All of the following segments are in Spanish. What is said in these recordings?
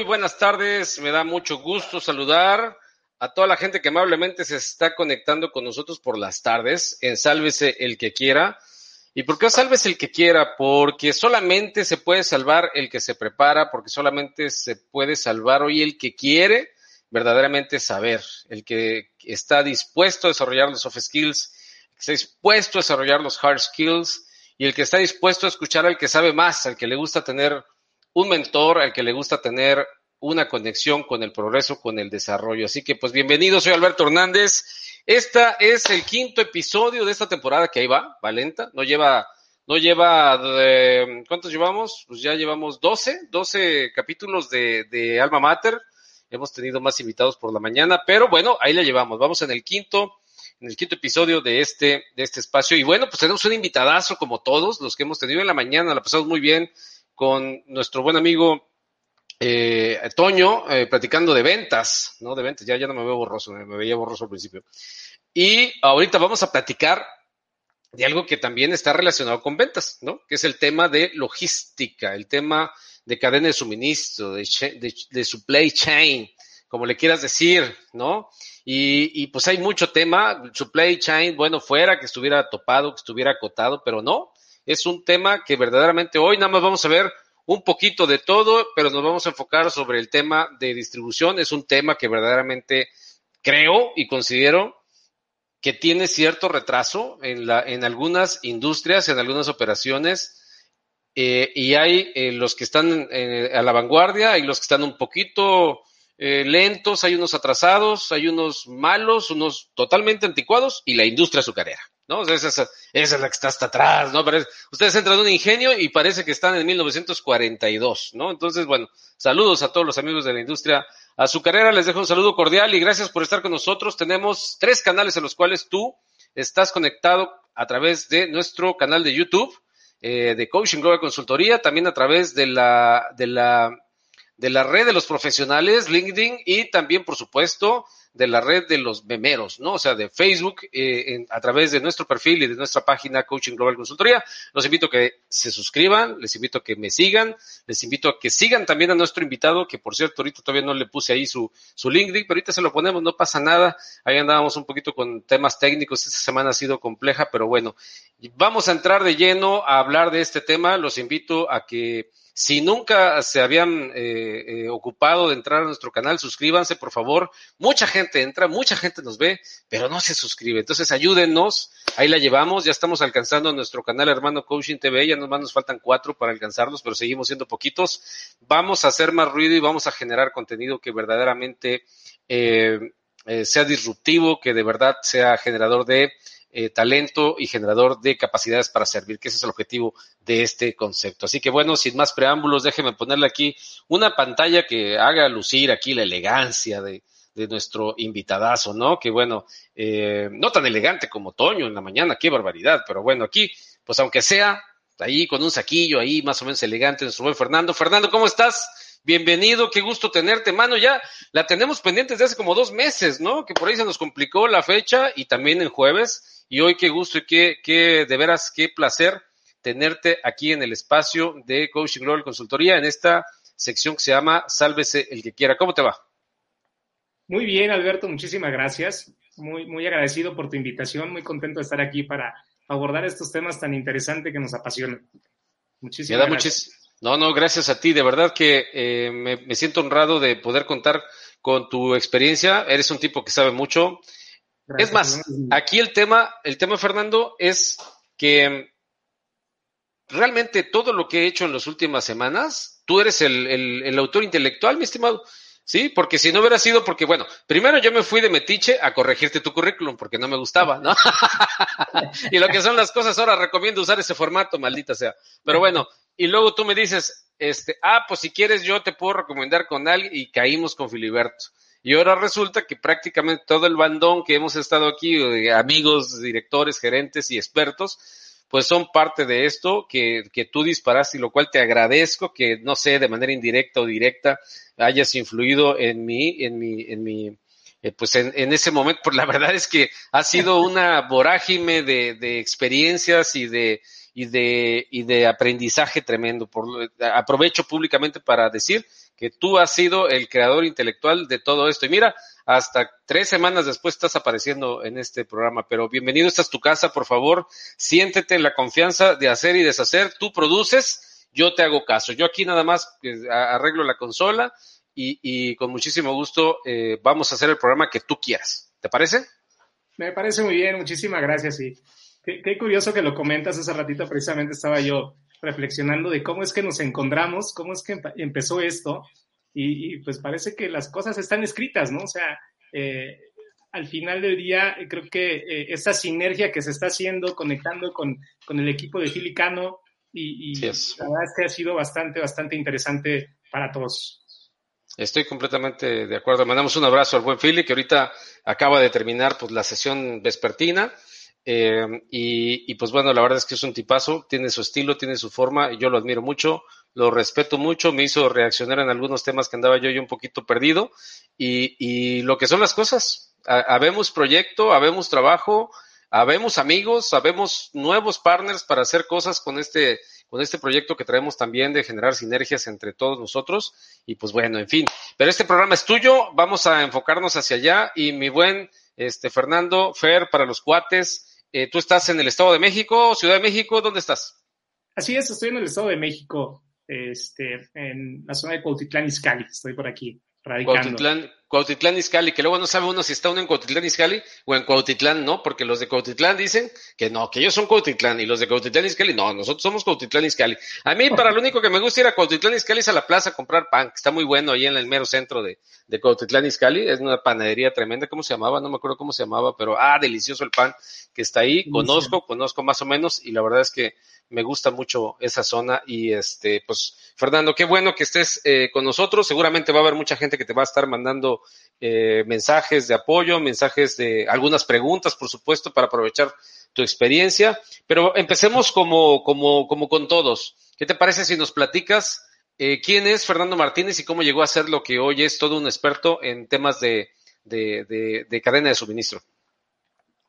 Muy buenas tardes. Me da mucho gusto saludar a toda la gente que amablemente se está conectando con nosotros por las tardes en Sálvese el que quiera. ¿Y por qué Sálvese el que quiera? Porque solamente se puede salvar el que se prepara, porque solamente se puede salvar hoy el que quiere verdaderamente saber, el que está dispuesto a desarrollar los soft skills, el que está dispuesto a desarrollar los hard skills y el que está dispuesto a escuchar al que sabe más, al que le gusta tener un mentor al que le gusta tener una conexión con el progreso, con el desarrollo. Así que pues bienvenido, soy Alberto Hernández. Esta es el quinto episodio de esta temporada que ahí va, va lenta, no lleva, no lleva, ¿cuántos llevamos? Pues ya llevamos 12, 12 capítulos de, de Alma Mater. Hemos tenido más invitados por la mañana, pero bueno, ahí la llevamos. Vamos en el quinto, en el quinto episodio de este, de este espacio. Y bueno, pues tenemos un invitadazo como todos los que hemos tenido en la mañana, la pasamos muy bien con nuestro buen amigo eh, Toño, eh, platicando de ventas, ¿no? De ventas, ya, ya no me veo borroso, me, veía borroso al principio. Y ahorita vamos a platicar de algo que también está relacionado con ventas, ¿no? Que es el tema de logística, el tema de cadena de suministro, de, de, supply chain, como le quieras decir, ¿no? Y, y, pues hay mucho tema, supply chain, bueno, fuera que estuviera topado, que estuviera acotado, pero no, es un tema que verdaderamente hoy nada más vamos a ver un poquito de todo, pero nos vamos a enfocar sobre el tema de distribución. Es un tema que verdaderamente creo y considero que tiene cierto retraso en, la, en algunas industrias, en algunas operaciones, eh, y hay eh, los que están eh, a la vanguardia y los que están un poquito lentos, hay unos atrasados, hay unos malos, unos totalmente anticuados y la industria azucarera. ¿No? esa, esa, es la que está hasta atrás, ¿no? ustedes entran en un ingenio y parece que están en 1942, ¿no? Entonces, bueno, saludos a todos los amigos de la industria azucarera, les dejo un saludo cordial y gracias por estar con nosotros. Tenemos tres canales en los cuales tú estás conectado a través de nuestro canal de YouTube, eh, de Coaching Global Consultoría, también a través de la, de la, de la red de los profesionales, LinkedIn, y también, por supuesto, de la red de los memeros, ¿no? O sea, de Facebook, eh, a través de nuestro perfil y de nuestra página Coaching Global Consultoría. Los invito a que se suscriban, les invito a que me sigan, les invito a que sigan también a nuestro invitado, que por cierto, ahorita todavía no le puse ahí su, su LinkedIn, pero ahorita se lo ponemos, no pasa nada. Ahí andábamos un poquito con temas técnicos, esta semana ha sido compleja, pero bueno, vamos a entrar de lleno a hablar de este tema. Los invito a que si nunca se habían eh, eh, ocupado de entrar a nuestro canal, suscríbanse, por favor. Mucha gente entra, mucha gente nos ve, pero no se suscribe. Entonces, ayúdennos. Ahí la llevamos. Ya estamos alcanzando nuestro canal Hermano Coaching TV. Ya nomás nos faltan cuatro para alcanzarlos, pero seguimos siendo poquitos. Vamos a hacer más ruido y vamos a generar contenido que verdaderamente eh, sea disruptivo, que de verdad sea generador de eh, talento y generador de capacidades para servir, que ese es el objetivo de este concepto. Así que bueno, sin más preámbulos, déjenme ponerle aquí una pantalla que haga lucir aquí la elegancia de, de nuestro invitadazo, ¿no? Que bueno, eh, no tan elegante como Toño en la mañana, qué barbaridad, pero bueno, aquí, pues aunque sea ahí con un saquillo ahí más o menos elegante, nuestro buen Fernando. Fernando, ¿cómo estás? Bienvenido, qué gusto tenerte, mano. Ya la tenemos pendiente desde hace como dos meses, ¿no? Que por ahí se nos complicó la fecha y también el jueves. Y hoy qué gusto y qué, qué, de veras, qué placer tenerte aquí en el espacio de Coaching Global Consultoría, en esta sección que se llama Sálvese el que quiera. ¿Cómo te va? Muy bien, Alberto, muchísimas gracias. Muy, muy agradecido por tu invitación, muy contento de estar aquí para abordar estos temas tan interesantes que nos apasionan. Muchísimas gracias. No, no, gracias a ti. De verdad que eh, me, siento honrado de poder contar con tu experiencia. Eres un tipo que sabe mucho. es más, aquí el tema, el tema, Fernando, es que realmente todo lo que he hecho en las últimas semanas, tú eres el, el autor intelectual, mi estimado. Sí, porque si no hubiera sido porque, bueno, primero yo me fui de metiche a corregirte tu currículum porque no me gustaba, ¿no? y lo que son las cosas, ahora recomiendo usar ese formato, maldita sea. Pero bueno, y luego tú me dices, este, ah, pues si quieres yo te puedo recomendar con alguien y caímos con Filiberto. Y ahora resulta que prácticamente todo el bandón que hemos estado aquí, amigos, directores, gerentes y expertos, pues son parte de esto que, que tú disparaste y lo cual te agradezco que, no sé, de manera indirecta o directa hayas influido en mí, en mi, en mi, eh, pues en, en, ese momento, pues la verdad es que ha sido una vorágine de, de experiencias y de, y de, y de aprendizaje tremendo. Por, aprovecho públicamente para decir que tú has sido el creador intelectual de todo esto. Y mira, hasta tres semanas después estás apareciendo en este programa, pero bienvenido, esta es tu casa, por favor, siéntete en la confianza de hacer y deshacer, tú produces, yo te hago caso, yo aquí nada más eh, arreglo la consola y, con muchísimo gusto eh, vamos a hacer el programa que tú quieras, ¿te parece? Me parece muy bien, muchísimas gracias qué, qué curioso que lo comentas, hace ratito precisamente estaba yo reflexionando de cómo es que nos encontramos, cómo es que empezó esto y, pues parece que las cosas están escritas, ¿no? O sea, eh, al final del día creo que eh, esa sinergia que se está haciendo, conectando con, con el equipo de Filicano y, y la verdad es que ha sido bastante, bastante interesante para todos. Estoy completamente de acuerdo. Mandamos un abrazo al buen Philly, que ahorita acaba de terminar pues, la sesión vespertina. Eh, y, y, pues bueno, la verdad es que es un tipazo, tiene su estilo, tiene su forma, y yo lo admiro mucho lo respeto mucho, me hizo reaccionar en algunos temas que andaba yo, un poquito perdido, y, y lo que son las cosas, habemos proyecto, habemos trabajo, habemos amigos, habemos nuevos partners para hacer cosas con este, con este proyecto que traemos también de generar sinergias entre todos nosotros, y pues bueno, en fin, pero este programa es tuyo, vamos a enfocarnos hacia allá, y mi buen este Fernando, Fer, para los cuates, eh, tú estás en el Estado de México, Ciudad de México, ¿dónde estás? Así es, estoy en el Estado de México este, en la zona de Cuautitlán Izcalli, estoy por aquí, radicando. Cuautitlán, Cuautitlán Izcalli, que luego no sabe uno si está uno en Cuautitlán Izcalli o en Cuautitlán, ¿no? Porque los de Cuautitlán dicen que no, que ellos son Cuautitlán y los de Cuautitlán Izcalli, no, nosotros somos Cuautitlán Izcalli. A mí, para lo único que me gusta ir a Cuautitlán Izcalli es a la plaza a comprar pan, que está muy bueno ahí en el mero centro de, de Cuautitlán Izcalli, es una panadería tremenda, ¿cómo se llamaba? No me acuerdo cómo se llamaba, pero ah, delicioso el pan que está ahí, conozco, conozco más o menos y la verdad es que me gusta mucho esa zona y este, pues, Fernando, qué bueno que estés eh, con nosotros. Seguramente va a haber mucha gente que te va a estar mandando eh, mensajes de apoyo, mensajes de algunas preguntas, por supuesto, para aprovechar tu experiencia. Pero empecemos como, como, como con todos. ¿Qué te parece si nos platicas eh, quién es Fernando Martínez y cómo llegó a ser lo que hoy es todo un experto en temas de, de, de, de cadena de suministro?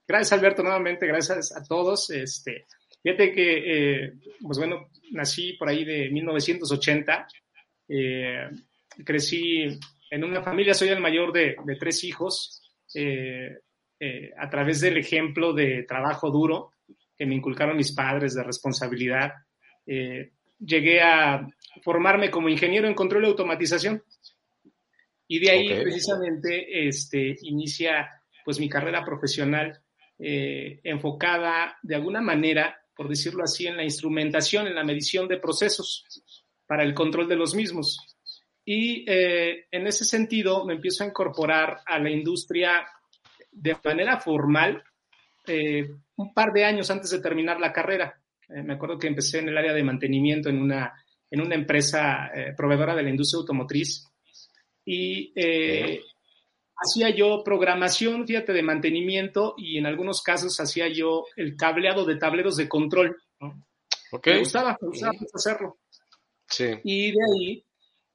Gracias, Alberto, nuevamente, gracias a todos. Este, Fíjate que, eh, pues bueno, nací por ahí de 1980, eh, crecí en una familia, soy el mayor de, tres hijos, eh, a través del ejemplo de trabajo duro que me inculcaron mis padres, de responsabilidad, llegué a formarme como ingeniero en control y automatización. Y de ahí precisamente este, inicia pues mi carrera profesional enfocada de alguna manera por decirlo así, en la instrumentación, en la medición de procesos para el control de los mismos. Y eh, en ese sentido me empiezo a incorporar a la industria de manera formal eh, un par de años antes de terminar la carrera. Eh, me acuerdo que empecé en el área de mantenimiento en una, en una empresa proveedora de la industria automotriz y hacía yo programación, fíjate, de mantenimiento y en algunos casos hacía yo el cableado de tableros de control. Me gustaba, me gustaba hacerlo. Sí. Y de ahí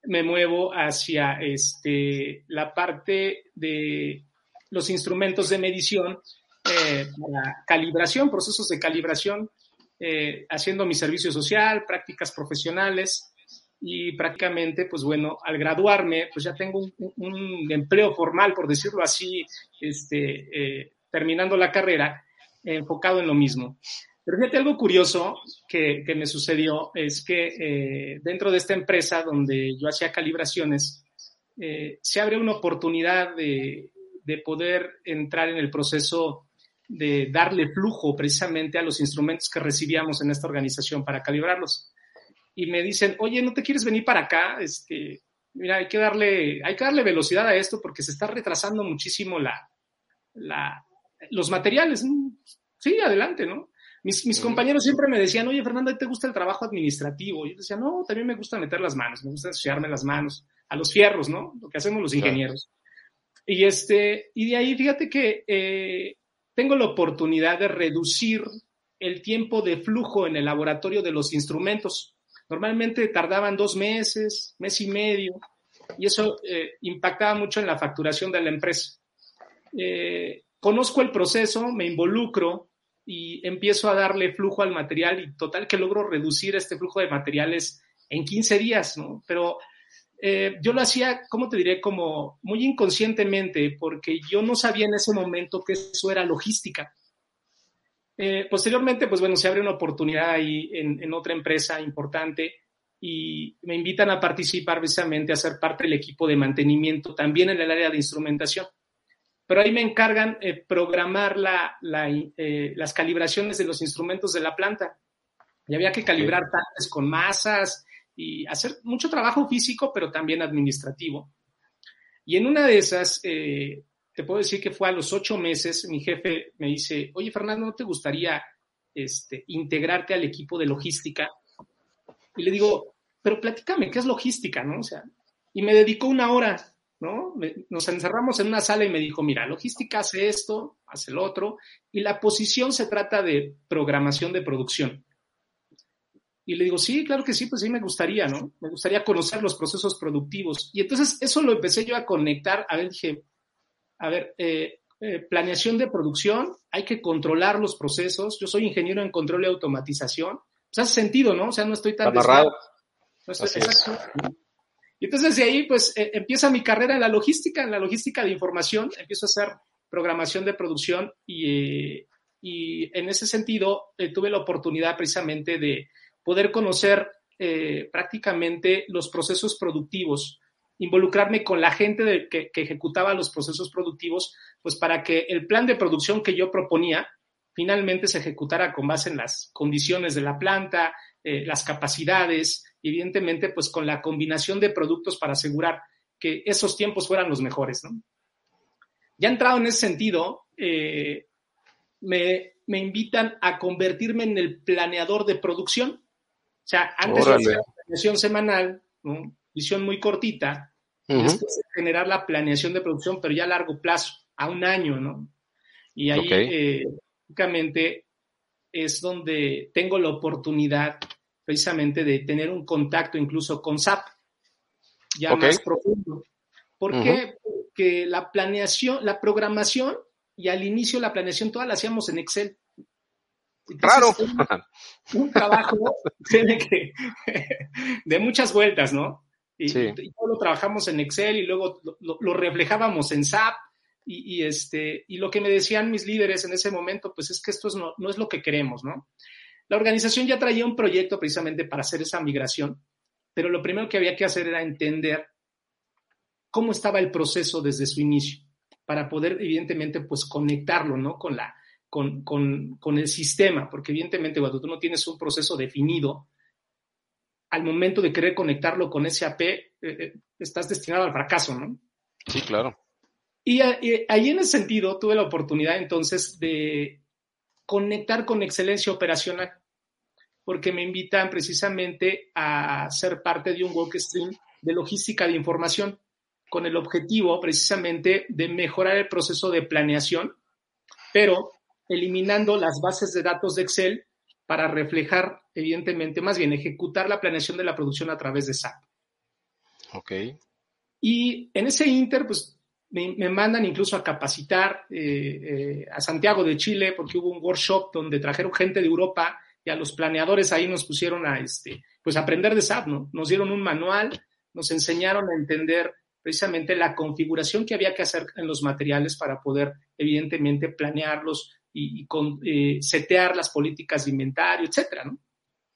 me muevo hacia este, la parte de los instrumentos de medición eh, para calibración, procesos de calibración, eh, haciendo mi servicio social, prácticas profesionales, y prácticamente, pues bueno, al graduarme, pues ya tengo un, empleo formal, por decirlo así, este, eh, terminando la carrera, enfocado en lo mismo. Pero fíjate, algo curioso que, que me sucedió es que eh, dentro de esta empresa donde yo hacía calibraciones, eh, se abre una oportunidad de, de, poder entrar en el proceso de darle flujo precisamente a los instrumentos que recibíamos en esta organización para calibrarlos. Y me dicen, oye, ¿no te quieres venir para acá? Este, mira, hay que darle, hay que darle velocidad a esto porque se está retrasando muchísimo la, la, los materiales. Sí, adelante, ¿no? Mis, compañeros siempre me decían, oye, Fernando, ¿te gusta el trabajo administrativo? Y yo decía, no, también me gusta meter las manos, me gusta ensuciarme las manos, a los fierros, ¿no? Lo que hacemos los ingenieros. Y, este, y de ahí, fíjate que eh, tengo la oportunidad de reducir el tiempo de flujo en el laboratorio de los instrumentos. Normalmente tardaban dos meses, mes y medio, y eso eh, impactaba mucho en la facturación de la empresa. Eh, conozco el proceso, me involucro, y empiezo a darle flujo al material y total que logro reducir este flujo de materiales en 15 días, ¿no? Pero eh, yo lo hacía, ¿cómo te diré? Como muy inconscientemente, porque yo no sabía en ese momento que eso era logística. Eh, posteriormente, pues bueno, se abre una oportunidad ahí en, en, otra empresa importante y me invitan a participar precisamente a ser parte del equipo de mantenimiento también en el área de instrumentación pero ahí me encargan eh, programar la, eh, las calibraciones de los instrumentos de la planta. Y había que calibrar tanques con masas y hacer mucho trabajo físico, pero también administrativo. Y en una de esas, eh, te puedo decir que fue a los ocho meses, mi jefe me dice, oye Fernando, ¿no te gustaría este, integrarte al equipo de logística? Y le digo, pero platícame, ¿qué es logística? ¿no? O sea, y me dedicó una hora ¿no? Nos encerramos en una sala y me dijo, mira, logística hace esto, hace el otro, y la posición se trata de programación de producción. Y le digo, sí, claro que sí, pues sí me gustaría, ¿no? Me gustaría conocer los procesos productivos. Y entonces eso lo empecé yo a conectar, a ver, dije, a ver, eh, eh, planeación de producción, hay que controlar los procesos. Yo soy ingeniero en control y automatización. Pues hace sentido, ¿no? O sea, no estoy tan... Amarrado. No estoy, y entonces de ahí, pues, eh, empieza mi carrera en la logística, en la logística de información, empiezo a hacer programación de producción y, eh, y en ese sentido eh, tuve la oportunidad precisamente de poder conocer prácticamente los procesos productivos, involucrarme con la gente de, que ejecutaba los procesos productivos, pues para que el plan de producción que yo proponía finalmente se ejecutara con base en las condiciones de la planta, las capacidades, evidentemente, pues con la combinación de productos para asegurar que esos tiempos fueran los mejores, ¿no? Ya entrado en ese sentido, eh, me, invitan a convertirme en el planeador de producción. O sea, antes de hacer la planeación semanal, visión muy cortita, generar la planeación de producción, pero ya a largo plazo, a un año, ¿no? Y ahí, eh, es donde tengo la oportunidad precisamente de tener un contacto incluso con SAP, ya más profundo. ¿Por qué? Porque la planeación, la programación y al inicio la planeación toda la hacíamos en Excel. claro. Un, trabajo de muchas vueltas, ¿no? Y, todo lo trabajamos en Excel y luego lo, reflejábamos en SAP. Y, este, y lo que me decían mis líderes en ese momento, pues es que esto no, no es lo que queremos, ¿no? La organización ya traía un proyecto precisamente para hacer esa migración, pero lo primero que había que hacer era entender cómo estaba el proceso desde su inicio, para poder evidentemente pues conectarlo, ¿no? Con la, con, con, con el sistema, porque evidentemente cuando tú no tienes un proceso definido, al momento de querer conectarlo con SAP, eh, eh, estás destinado al fracaso, ¿no? Sí, claro. Y, y ahí en ese sentido tuve la oportunidad entonces de conectar con excelencia operacional, porque me invitan precisamente a ser parte de un workstream de logística de información, con el objetivo precisamente de mejorar el proceso de planeación, pero eliminando las bases de datos de Excel para reflejar, evidentemente, más bien ejecutar la planeación de la producción a través de SAP. Ok. Y en ese inter, pues me, mandan incluso a capacitar eh, eh, a Santiago de Chile porque hubo un workshop donde trajeron gente de Europa y a los planeadores ahí nos pusieron a este, pues aprender de SAP, ¿no? Nos dieron un manual, nos enseñaron a entender precisamente la configuración que había que hacer en los materiales para poder evidentemente planearlos y, con, eh, setear las políticas de inventario, etcétera, ¿no?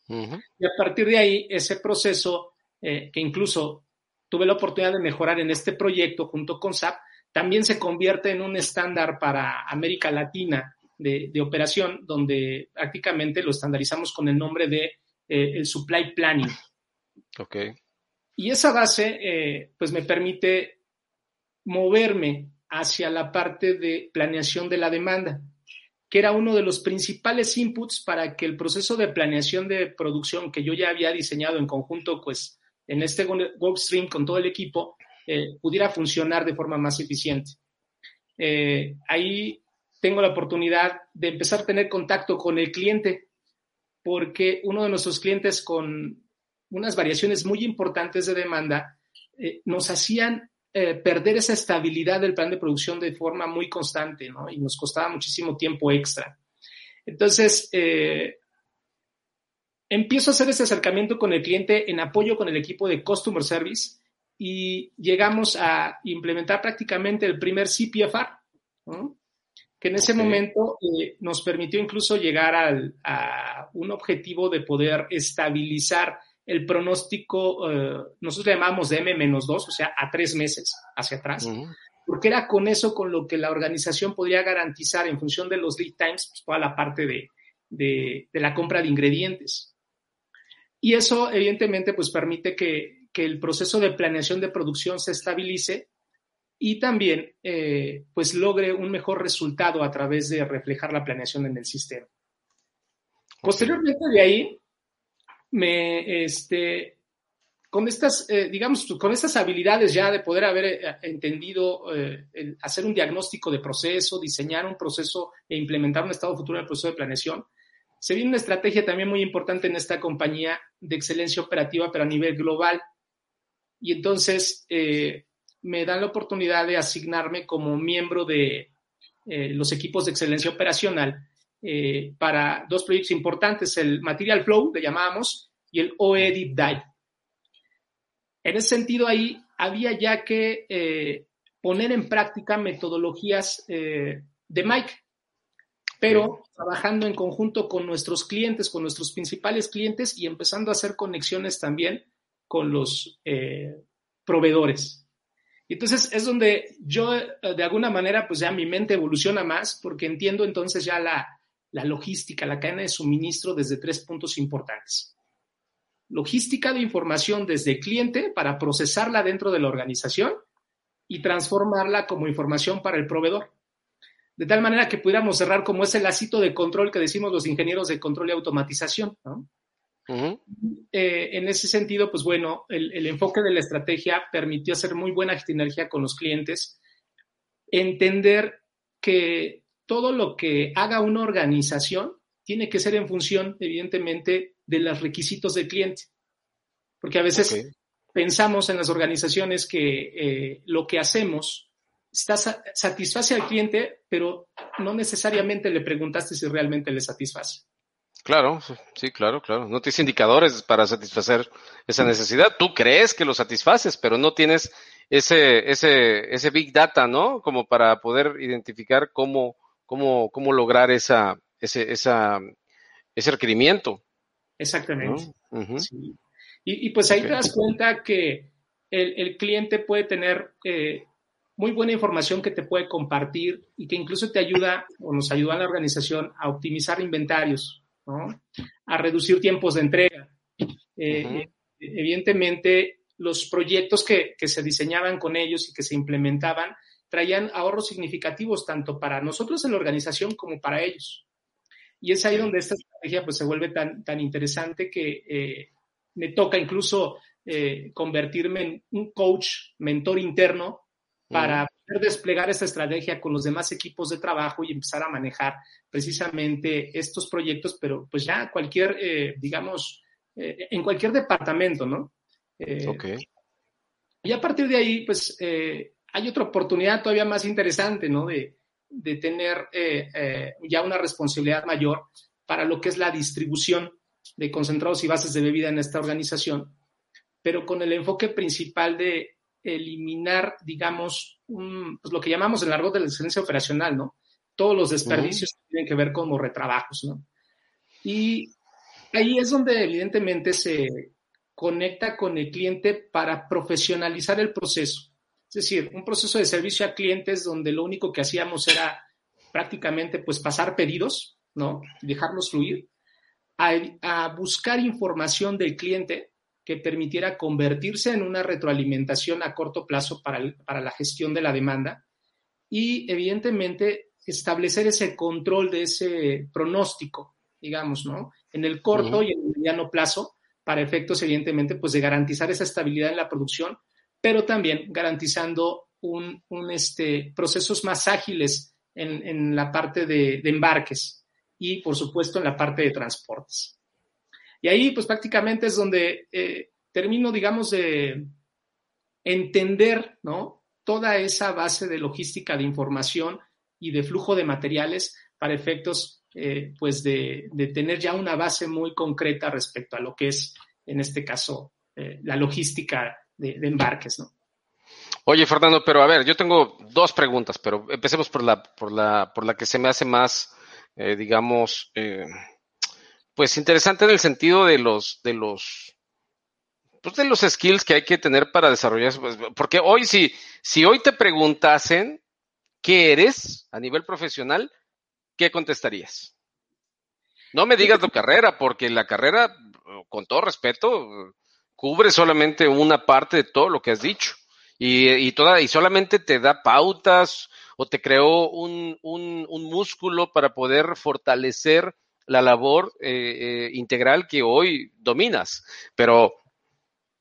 Y a partir de ahí, ese proceso, eh, que incluso tuve la oportunidad de mejorar en este proyecto junto con SAP, también se convierte en un estándar para América Latina de, operación, donde prácticamente lo estandarizamos con el nombre de eh, el supply planning. Ok. Y esa base, eh, pues me permite moverme hacia la parte de planeación de la demanda, que era uno de los principales inputs para que el proceso de planeación de producción que yo ya había diseñado en conjunto, pues en este workstream con todo el equipo, eh, pudiera funcionar de forma más eficiente. Eh, ahí tengo la oportunidad de empezar a tener contacto con el cliente, porque uno de nuestros clientes con unas variaciones muy importantes de demanda eh, nos hacían perder esa estabilidad del plan de producción de forma muy constante, ¿no? Y nos costaba muchísimo tiempo extra. Entonces, empiezo a hacer ese acercamiento con el cliente en apoyo con el equipo de Customer Service y llegamos a implementar prácticamente el primer CPFR, que en ese momento eh, nos permitió incluso llegar al, a un objetivo de poder estabilizar el pronóstico, eh, nosotros le llamamos de M-2, o sea, a tres meses hacia atrás, porque era con eso con lo que la organización podría garantizar en función de los lead times, pues, toda la parte de, de, de la compra de ingredientes. Y eso, evidentemente, pues permite que, que el proceso de planeación de producción se estabilice y también eh, pues logre un mejor resultado a través de reflejar la planeación en el sistema. Posteriormente de ahí, me, este, con estas, eh, digamos, con estas habilidades ya de poder haber eh, entendido, hacer un diagnóstico de proceso, diseñar un proceso e implementar un estado futuro en el proceso de planeación, se viene una estrategia también muy importante en esta compañía de excelencia operativa, pero a nivel global. Y entonces eh, me dan la oportunidad de asignarme como miembro de eh, los equipos de excelencia operacional eh, para dos proyectos importantes, el Material Flow, le llamábamos, y el OE Deep Dive. En ese sentido, ahí había ya que poner en práctica metodologías de Mike, pero trabajando en conjunto con nuestros clientes, con nuestros principales clientes y empezando a hacer conexiones también con los eh, proveedores. Entonces es donde yo, eh, de alguna manera, pues ya mi mente evoluciona más porque entiendo entonces ya la, la logística, la cadena de suministro desde tres puntos importantes. Logística de información desde el cliente para procesarla dentro de la organización y transformarla como información para el proveedor. De tal manera que pudiéramos cerrar como ese lacito de control que decimos los ingenieros de control y automatización. ¿no? Eh, en ese sentido, pues bueno, el, enfoque de la estrategia permitió hacer muy buena sinergia con los clientes, entender que todo lo que haga una organización tiene que ser en función, evidentemente, de los requisitos del cliente. Porque a veces pensamos en las organizaciones que eh, lo que hacemos está, satisface al cliente, pero no necesariamente le preguntaste si realmente le satisface. Claro, sí, claro, claro. No tienes indicadores para satisfacer esa necesidad. Tú crees que lo satisfaces, pero no tienes ese, ese, ese big data, ¿no? Como para poder identificar cómo, cómo, cómo lograr esa, ese, esa, ese requerimiento. Exactamente. y, pues ahí te das cuenta que el, el cliente puede tener eh, muy buena información que te puede compartir y que incluso te ayuda o nos ayuda a la organización a optimizar inventarios a reducir tiempos de entrega. Eh, evidentemente, los proyectos que, se diseñaban con ellos y que se implementaban traían ahorros significativos tanto para nosotros en la organización como para ellos. Y es ahí donde esta estrategia pues, se vuelve tan, tan interesante que eh, me toca incluso eh, convertirme en un coach, mentor interno para poder desplegar esta estrategia con los demás equipos de trabajo y empezar a manejar precisamente estos proyectos, pero pues ya cualquier, eh, digamos, eh, en cualquier departamento, ¿no? Eh, ok. Y a partir de ahí, pues hay otra oportunidad todavía más interesante, ¿no? De, de tener ya una responsabilidad mayor para lo que es la distribución de concentrados y bases de bebida en esta organización, pero con el enfoque principal de eliminar, digamos, pues lo que llamamos el largo de la excelencia operacional, ¿no? todos los desperdicios que tienen que ver con los retrabajos, ¿no? Y ahí es donde evidentemente se conecta con el cliente para profesionalizar el proceso. Es decir, un proceso de servicio a clientes donde lo único que hacíamos era prácticamente pues pasar pedidos, ¿no? Dejarlos fluir, a, buscar información del cliente que permitiera convertirse en una retroalimentación a corto plazo para, para la gestión de la demanda y evidentemente establecer ese control de ese pronóstico, digamos, ¿no? En el corto y en el mediano plazo, para efectos, evidentemente, pues de garantizar esa estabilidad en la producción, pero también garantizando un, este, procesos más ágiles en, la parte de, embarques y, por supuesto, en la parte de transportes. Y ahí, pues prácticamente es donde eh, termino, digamos, de entender, ¿no? Toda esa base de logística de información y de flujo de materiales para efectos, eh, pues, de, tener ya una base muy concreta respecto a lo que es, en este caso, eh, la logística de, de embarques, ¿no? Oye, Fernando, pero a ver, yo tengo dos preguntas, pero empecemos por la, por la, por la que se me hace más, digamos, pues interesante en el sentido de los, de los, pues de los skills que hay que tener para desarrollar. Pues, porque hoy, si, si hoy te preguntasen qué eres a nivel profesional, ¿qué contestarías? No me digas tu carrera, porque la carrera, con todo respeto, cubre solamente una parte de todo lo que has dicho y, y, toda, y solamente te da pautas o te creó un, un, un músculo para poder fortalecer la labor eh, eh, integral que hoy dominas. Pero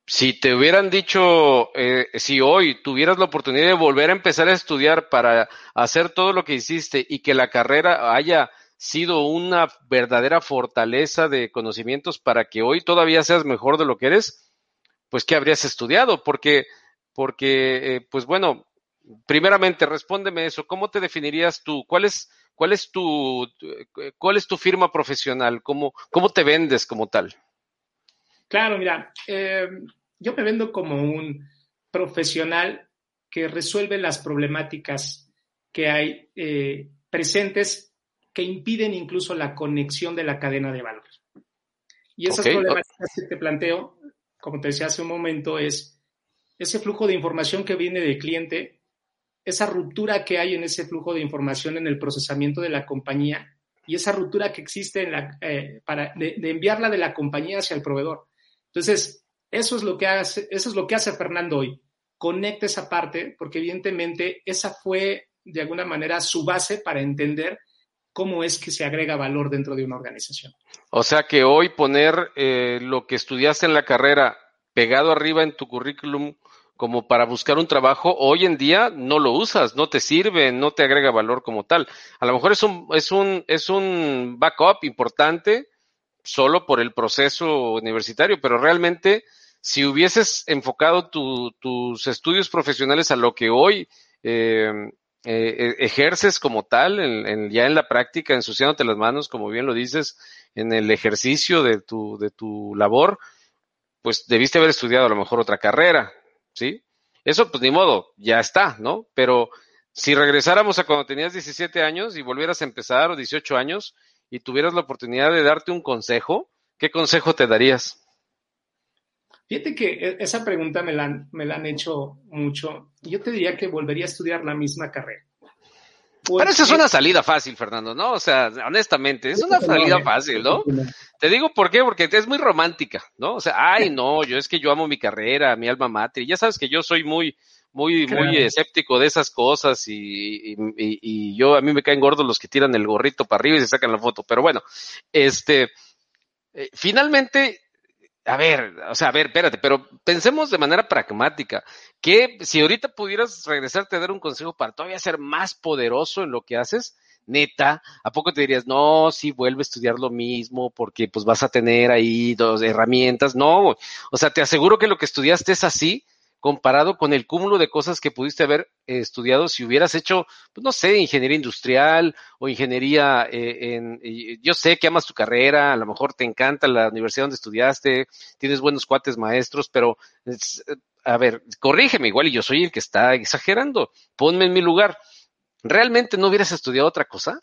si te hubieran dicho, eh, si hoy tuvieras la oportunidad de volver a empezar a estudiar para hacer todo lo que hiciste y que la carrera haya sido una verdadera fortaleza de conocimientos para que hoy todavía seas mejor de lo que eres, pues ¿qué habrías estudiado? Porque porque, eh, pues bueno, primeramente, respóndeme eso. ¿Cómo te definirías tú? ¿Cuál es, cuál es tu, eh, cuál es tu firma profesional? ¿Cómo, cómo te vendes como tal? Claro, mira, eh, yo me vendo como un profesional que resuelve las problemáticas que hay presentes que impiden incluso la conexión de la cadena de valor. Y esas problemáticas que te planteo, como te decía hace un momento, es ese flujo de información que viene del cliente, esa ruptura que hay en ese flujo de información en el procesamiento de la compañía y esa ruptura que existe en la, eh, para, de, enviarla de la compañía hacia el proveedor. Entonces, eso es lo que hace, eso es lo que hace Fernando hoy. Conecta esa parte, porque evidentemente esa fue de alguna manera su base para entender cómo es que se agrega valor dentro de una organización. O sea que hoy poner eh, lo que estudiaste en la carrera pegado arriba en tu currículum como para buscar un trabajo, hoy en día no lo usas, no te sirve, no te agrega valor como tal. A lo mejor es un, es un, es un backup importante solo por el proceso universitario, pero realmente si hubieses enfocado tus estudios profesionales a lo que hoy eh, eh, ejerces como tal, en, ya en la práctica, ensuciándote las manos, como bien lo dices, en el ejercicio de tu, de tu labor, pues debiste haber estudiado a lo mejor otra carrera, ¿sí? Eso, pues ni modo, ya está, ¿no? Pero si regresáramos a cuando tenías 17 años y volvieras a empezar o 18 años y tuvieras la oportunidad de darte un consejo, ¿qué consejo te darías? Fíjate que e-, esa pregunta me la, han, me la han hecho mucho. Yo te diría que volvería a estudiar la misma carrera. Pero esa es una salida fácil, Fernando, ¿no? O sea, honestamente, es una salida fácil, ¿no? Te digo por qué, porque es muy romántica, ¿no? O sea, ay, no, yo es que yo amo mi carrera, mi alma mater, y ya sabes que yo soy muy, muy, muy escéptico de esas cosas y, y, y, yo, a mí me caen gordos los que tiran el gorrito para arriba y se sacan la foto, pero bueno, este, eh, finalmente a ver, o sea, a ver, espérate, pero pensemos de manera pragmática, que si ahorita pudieras regresarte a dar un consejo para todavía ser más poderoso en lo que haces, neta, ¿a poco te dirías, no, sí, vuelve a estudiar lo mismo porque pues vas a tener ahí dos herramientas? No, o sea, te aseguro que lo que estudiaste es así, comparado con el cúmulo de cosas que pudiste haber eh, estudiado si hubieras hecho, pues no sé, ingeniería industrial o ingeniería eh, en, yo sé que amas tu carrera, a lo mejor te encanta la universidad donde estudiaste, tienes buenos cuates maestros, pero a ver, corrígeme igual y yo soy el que está exagerando, ponme en mi lugar. ¿Realmente no hubieras estudiado otra cosa?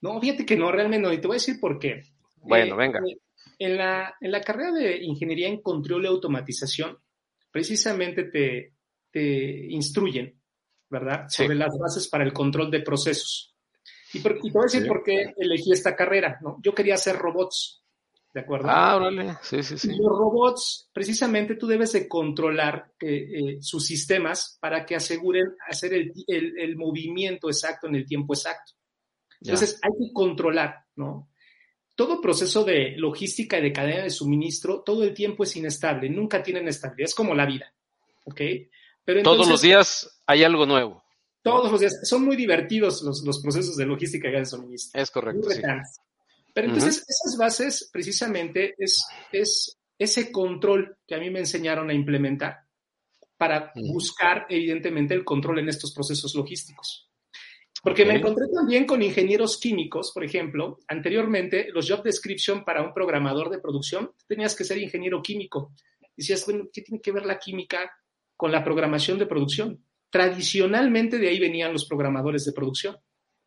No, fíjate que no, realmente no. Y te voy a decir por qué. Bueno, eh, venga. Eh, en la, en la carrera de Ingeniería en Control y Automatización, precisamente te, te instruyen, ¿verdad? Sobre las bases para el control de procesos. Y, te voy a decir por qué elegí esta carrera, ¿no? Yo quería hacer robots, ¿de acuerdo? Ah, órale, sí, sí, sí. los robots, precisamente tú debes de controlar eh, eh, sus sistemas para que aseguren hacer el, el, movimiento exacto en el tiempo exacto. Entonces, hay que controlar, ¿no? Todo proceso de logística y de cadena de suministro todo el tiempo es inestable, nunca tienen estabilidad, es como la vida, ¿ok? Pero Todos los días hay algo nuevo. Todos los días. Son muy divertidos los, los procesos de logística y de suministro. Es correcto. Sí. Pero entonces esas bases precisamente es, es ese control que a mí me enseñaron a implementar para buscar evidentemente el control en estos procesos logísticos. Porque me encontré también con ingenieros químicos, por ejemplo. Anteriormente, los job description para un programador de producción, tenías que ser ingeniero químico. Decías, bueno, ¿qué tiene que ver la química con la programación de producción? Tradicionalmente de ahí venían los programadores de producción.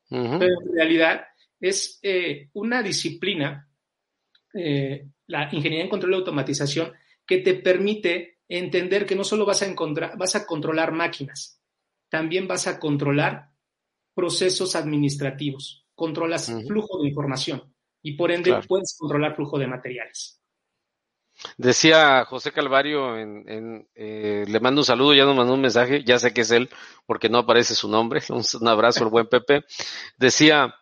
Pero en realidad es eh, una disciplina, eh, la ingeniería en control y automatización, que te permite entender que no solo vas a, encontrar, vas a controlar máquinas, también vas a controlar procesos administrativos, controlas flujo de información y por ende puedes controlar flujo de materiales. Decía José Calvario, en, eh, le mando un saludo, ya nos mandó un mensaje, ya sé que es él, porque no aparece su nombre, un, abrazo al buen Pepe. Decía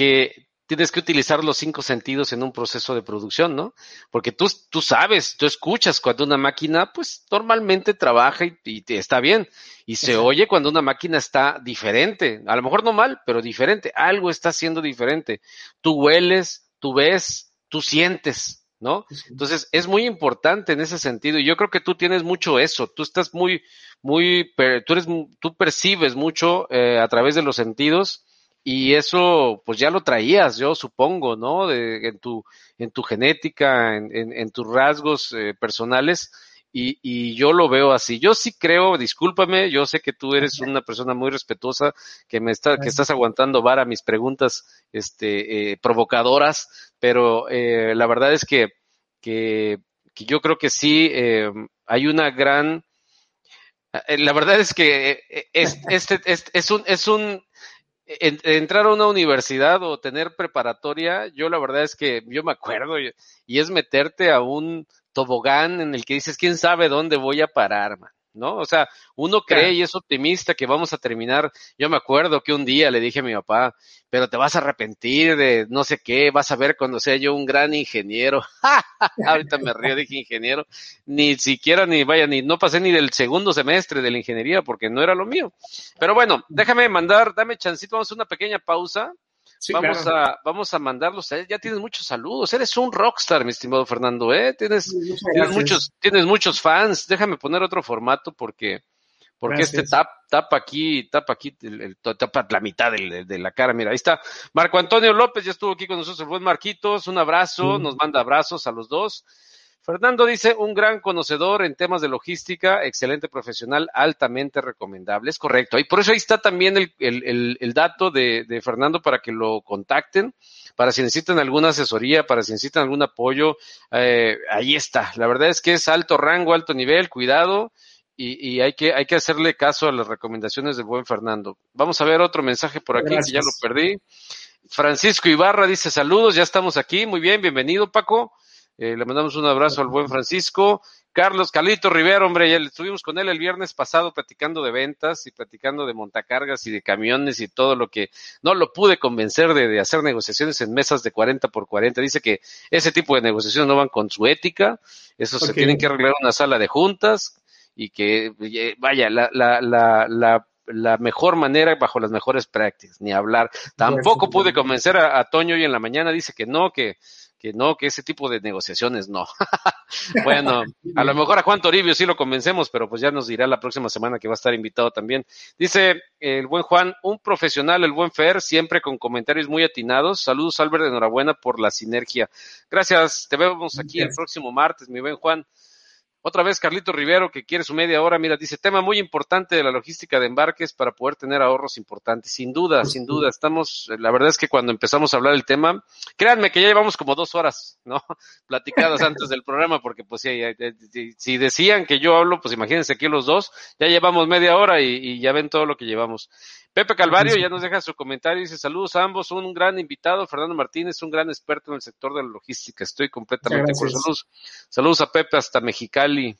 que tienes que utilizar los cinco sentidos en un proceso de producción, ¿no? Porque tú, tú sabes, tú escuchas cuando una máquina, pues normalmente trabaja y, y está bien, y se oye cuando una máquina está diferente, a lo mejor no mal, pero diferente, algo está haciendo diferente. Tú hueles, tú ves, tú sientes, ¿no? Entonces, es muy importante en ese sentido. Y yo creo que tú tienes mucho eso. Tú estás muy, muy, tú eres, tú percibes mucho eh, a través de los sentidos y eso, pues ya lo traías, yo supongo, ¿no? De, en tu, en tu genética, en, en, tus rasgos eh, personales. Y, y, yo lo veo así. Yo sí creo, discúlpame, yo sé que tú eres una persona muy respetuosa, que me está, que estás aguantando vara mis preguntas, este, eh, provocadoras, pero eh, la verdad es que, que, que, yo creo que sí eh, hay una gran, la verdad es que es, este, es, es un, es un, entrar a una universidad o tener preparatoria, yo la verdad es que yo me acuerdo y, y es meterte a un tobogán en el que dices, quién sabe dónde voy a parar, man. ¿No? O sea, uno cree y es optimista que vamos a terminar. Yo me acuerdo que un día le dije a mi papá, pero te vas a arrepentir de no sé qué, vas a ver cuando sea yo un gran ingeniero. Ahorita me río, dije ingeniero, ni siquiera ni vaya, ni no pasé ni del segundo semestre de la ingeniería porque no era lo mío. Pero bueno, déjame mandar, dame chancito, vamos a una pequeña pausa vamos a, vamos a mandarlos. Ya tienes muchos saludos. Eres un rockstar, mi estimado Fernando, ¿eh? Tienes, tienes muchos, tienes muchos fans. Déjame poner otro formato porque, porque este tap, tapa aquí, tapa aquí, el, tapa la mitad de, la cara. Mira, ahí está. Marco Antonio López ya estuvo aquí con nosotros, el buen Marquitos. Un abrazo, nos manda abrazos a los dos. Fernando dice, un gran conocedor en temas de logística, excelente profesional, altamente recomendable. Es correcto. Y por eso ahí está también el, el, el dato de, de, Fernando para que lo contacten, para si necesitan alguna asesoría, para si necesitan algún apoyo. Eh, ahí está. La verdad es que es alto rango, alto nivel, cuidado. Y, y, hay, que, hay que hacerle caso a las recomendaciones del buen Fernando. Vamos a ver otro mensaje por aquí, que ya lo perdí. Francisco Ibarra dice saludos, ya estamos aquí. Muy bien, bienvenido Paco. Eh, le mandamos un abrazo al buen Francisco. Carlos Calito Rivera, hombre, ya estuvimos con él el viernes pasado platicando de ventas y platicando de montacargas y de camiones y todo lo que no lo pude convencer de, hacer negociaciones en mesas de 40 por 40. Dice que ese tipo de negociaciones no van con su ética, eso se tienen que arreglar en una sala de juntas y que, eh, vaya, la, la, la, la la mejor manera bajo las mejores prácticas, ni hablar. Tampoco pude convencer a, a, Toño hoy en la mañana, dice que no, que que no, que ese tipo de negociaciones no. bueno, a lo mejor a Juan Toribio sí lo convencemos, pero pues ya nos dirá la próxima semana que va a estar invitado también. Dice el buen Juan, un profesional, el buen Fer, siempre con comentarios muy atinados. Saludos, Albert, enhorabuena por la sinergia. Gracias, te vemos aquí el próximo martes, mi buen Juan. Otra vez Carlito Rivero que quiere su media hora, mira, dice, tema muy importante de la logística de embarques para poder tener ahorros importantes. Sin duda, sin duda, estamos, la verdad es que cuando empezamos a hablar del tema, créanme que ya llevamos como dos horas, ¿no? Platicadas antes del programa, porque pues si, si, decían que yo hablo, pues imagínense aquí los dos, ya llevamos media hora y, y ya ven todo lo que llevamos. Pepe Calvario ya nos deja su comentario, dice saludos a ambos, un gran invitado, Fernando Martínez, un gran experto en el sector de la logística, estoy completamente con saludos. Saludos a Pepe hasta Mexicali.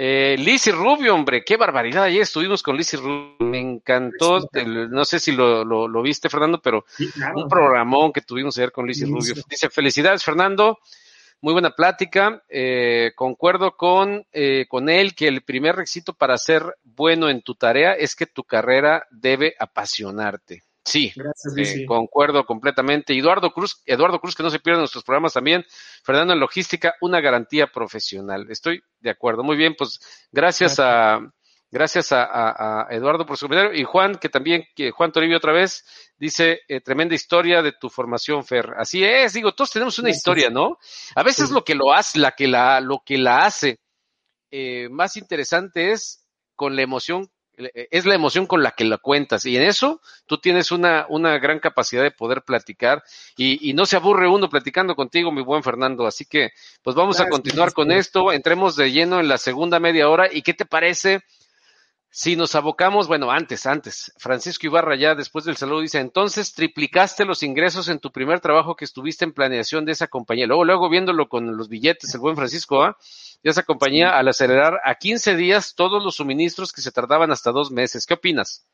Eh, Lizzy Rubio, hombre, qué barbaridad. Ayer estuvimos con Lizzy Rubio, me encantó. no sé si lo, lo, viste, Fernando, pero un programón que tuvimos ayer con Lizzy Rubio. Dice, felicidades, Fernando. Muy buena plática. Eh, concuerdo con, eh, con él que el primer requisito para ser bueno en tu tarea es que tu carrera debe apasionarte. Sí, eh, concuerdo completamente. Eduardo Cruz, Eduardo Cruz, que no se pierdan nuestros programas también. Fernando en Logística, una garantía profesional. Estoy de acuerdo. Muy bien, pues gracias, a gracias a, Eduardo por su comentario. Y Juan, que también, que Juan Toribio otra vez, dice, eh, tremenda historia de tu formación, Fer. Así es, digo, todos tenemos una historia, ¿no? A veces lo que lo hace, la que la, lo que la hace eh, más interesante es con la emoción es la emoción con la que la cuentas y en eso tú tienes una, una gran capacidad de poder platicar y, y no se aburre uno platicando contigo, mi buen Fernando. Así que pues vamos a continuar con esto, entremos de lleno en la segunda media hora y qué te parece si nos abocamos, bueno, antes, antes, Francisco Ibarra ya después del saludo dice, entonces triplicaste los ingresos en tu primer trabajo que estuviste en planeación de esa compañía. Luego, luego viéndolo con los billetes, el buen Francisco, ¿ah? De esa compañía al acelerar a 15 días todos los suministros que se tardaban hasta dos meses. ¿Qué opinas?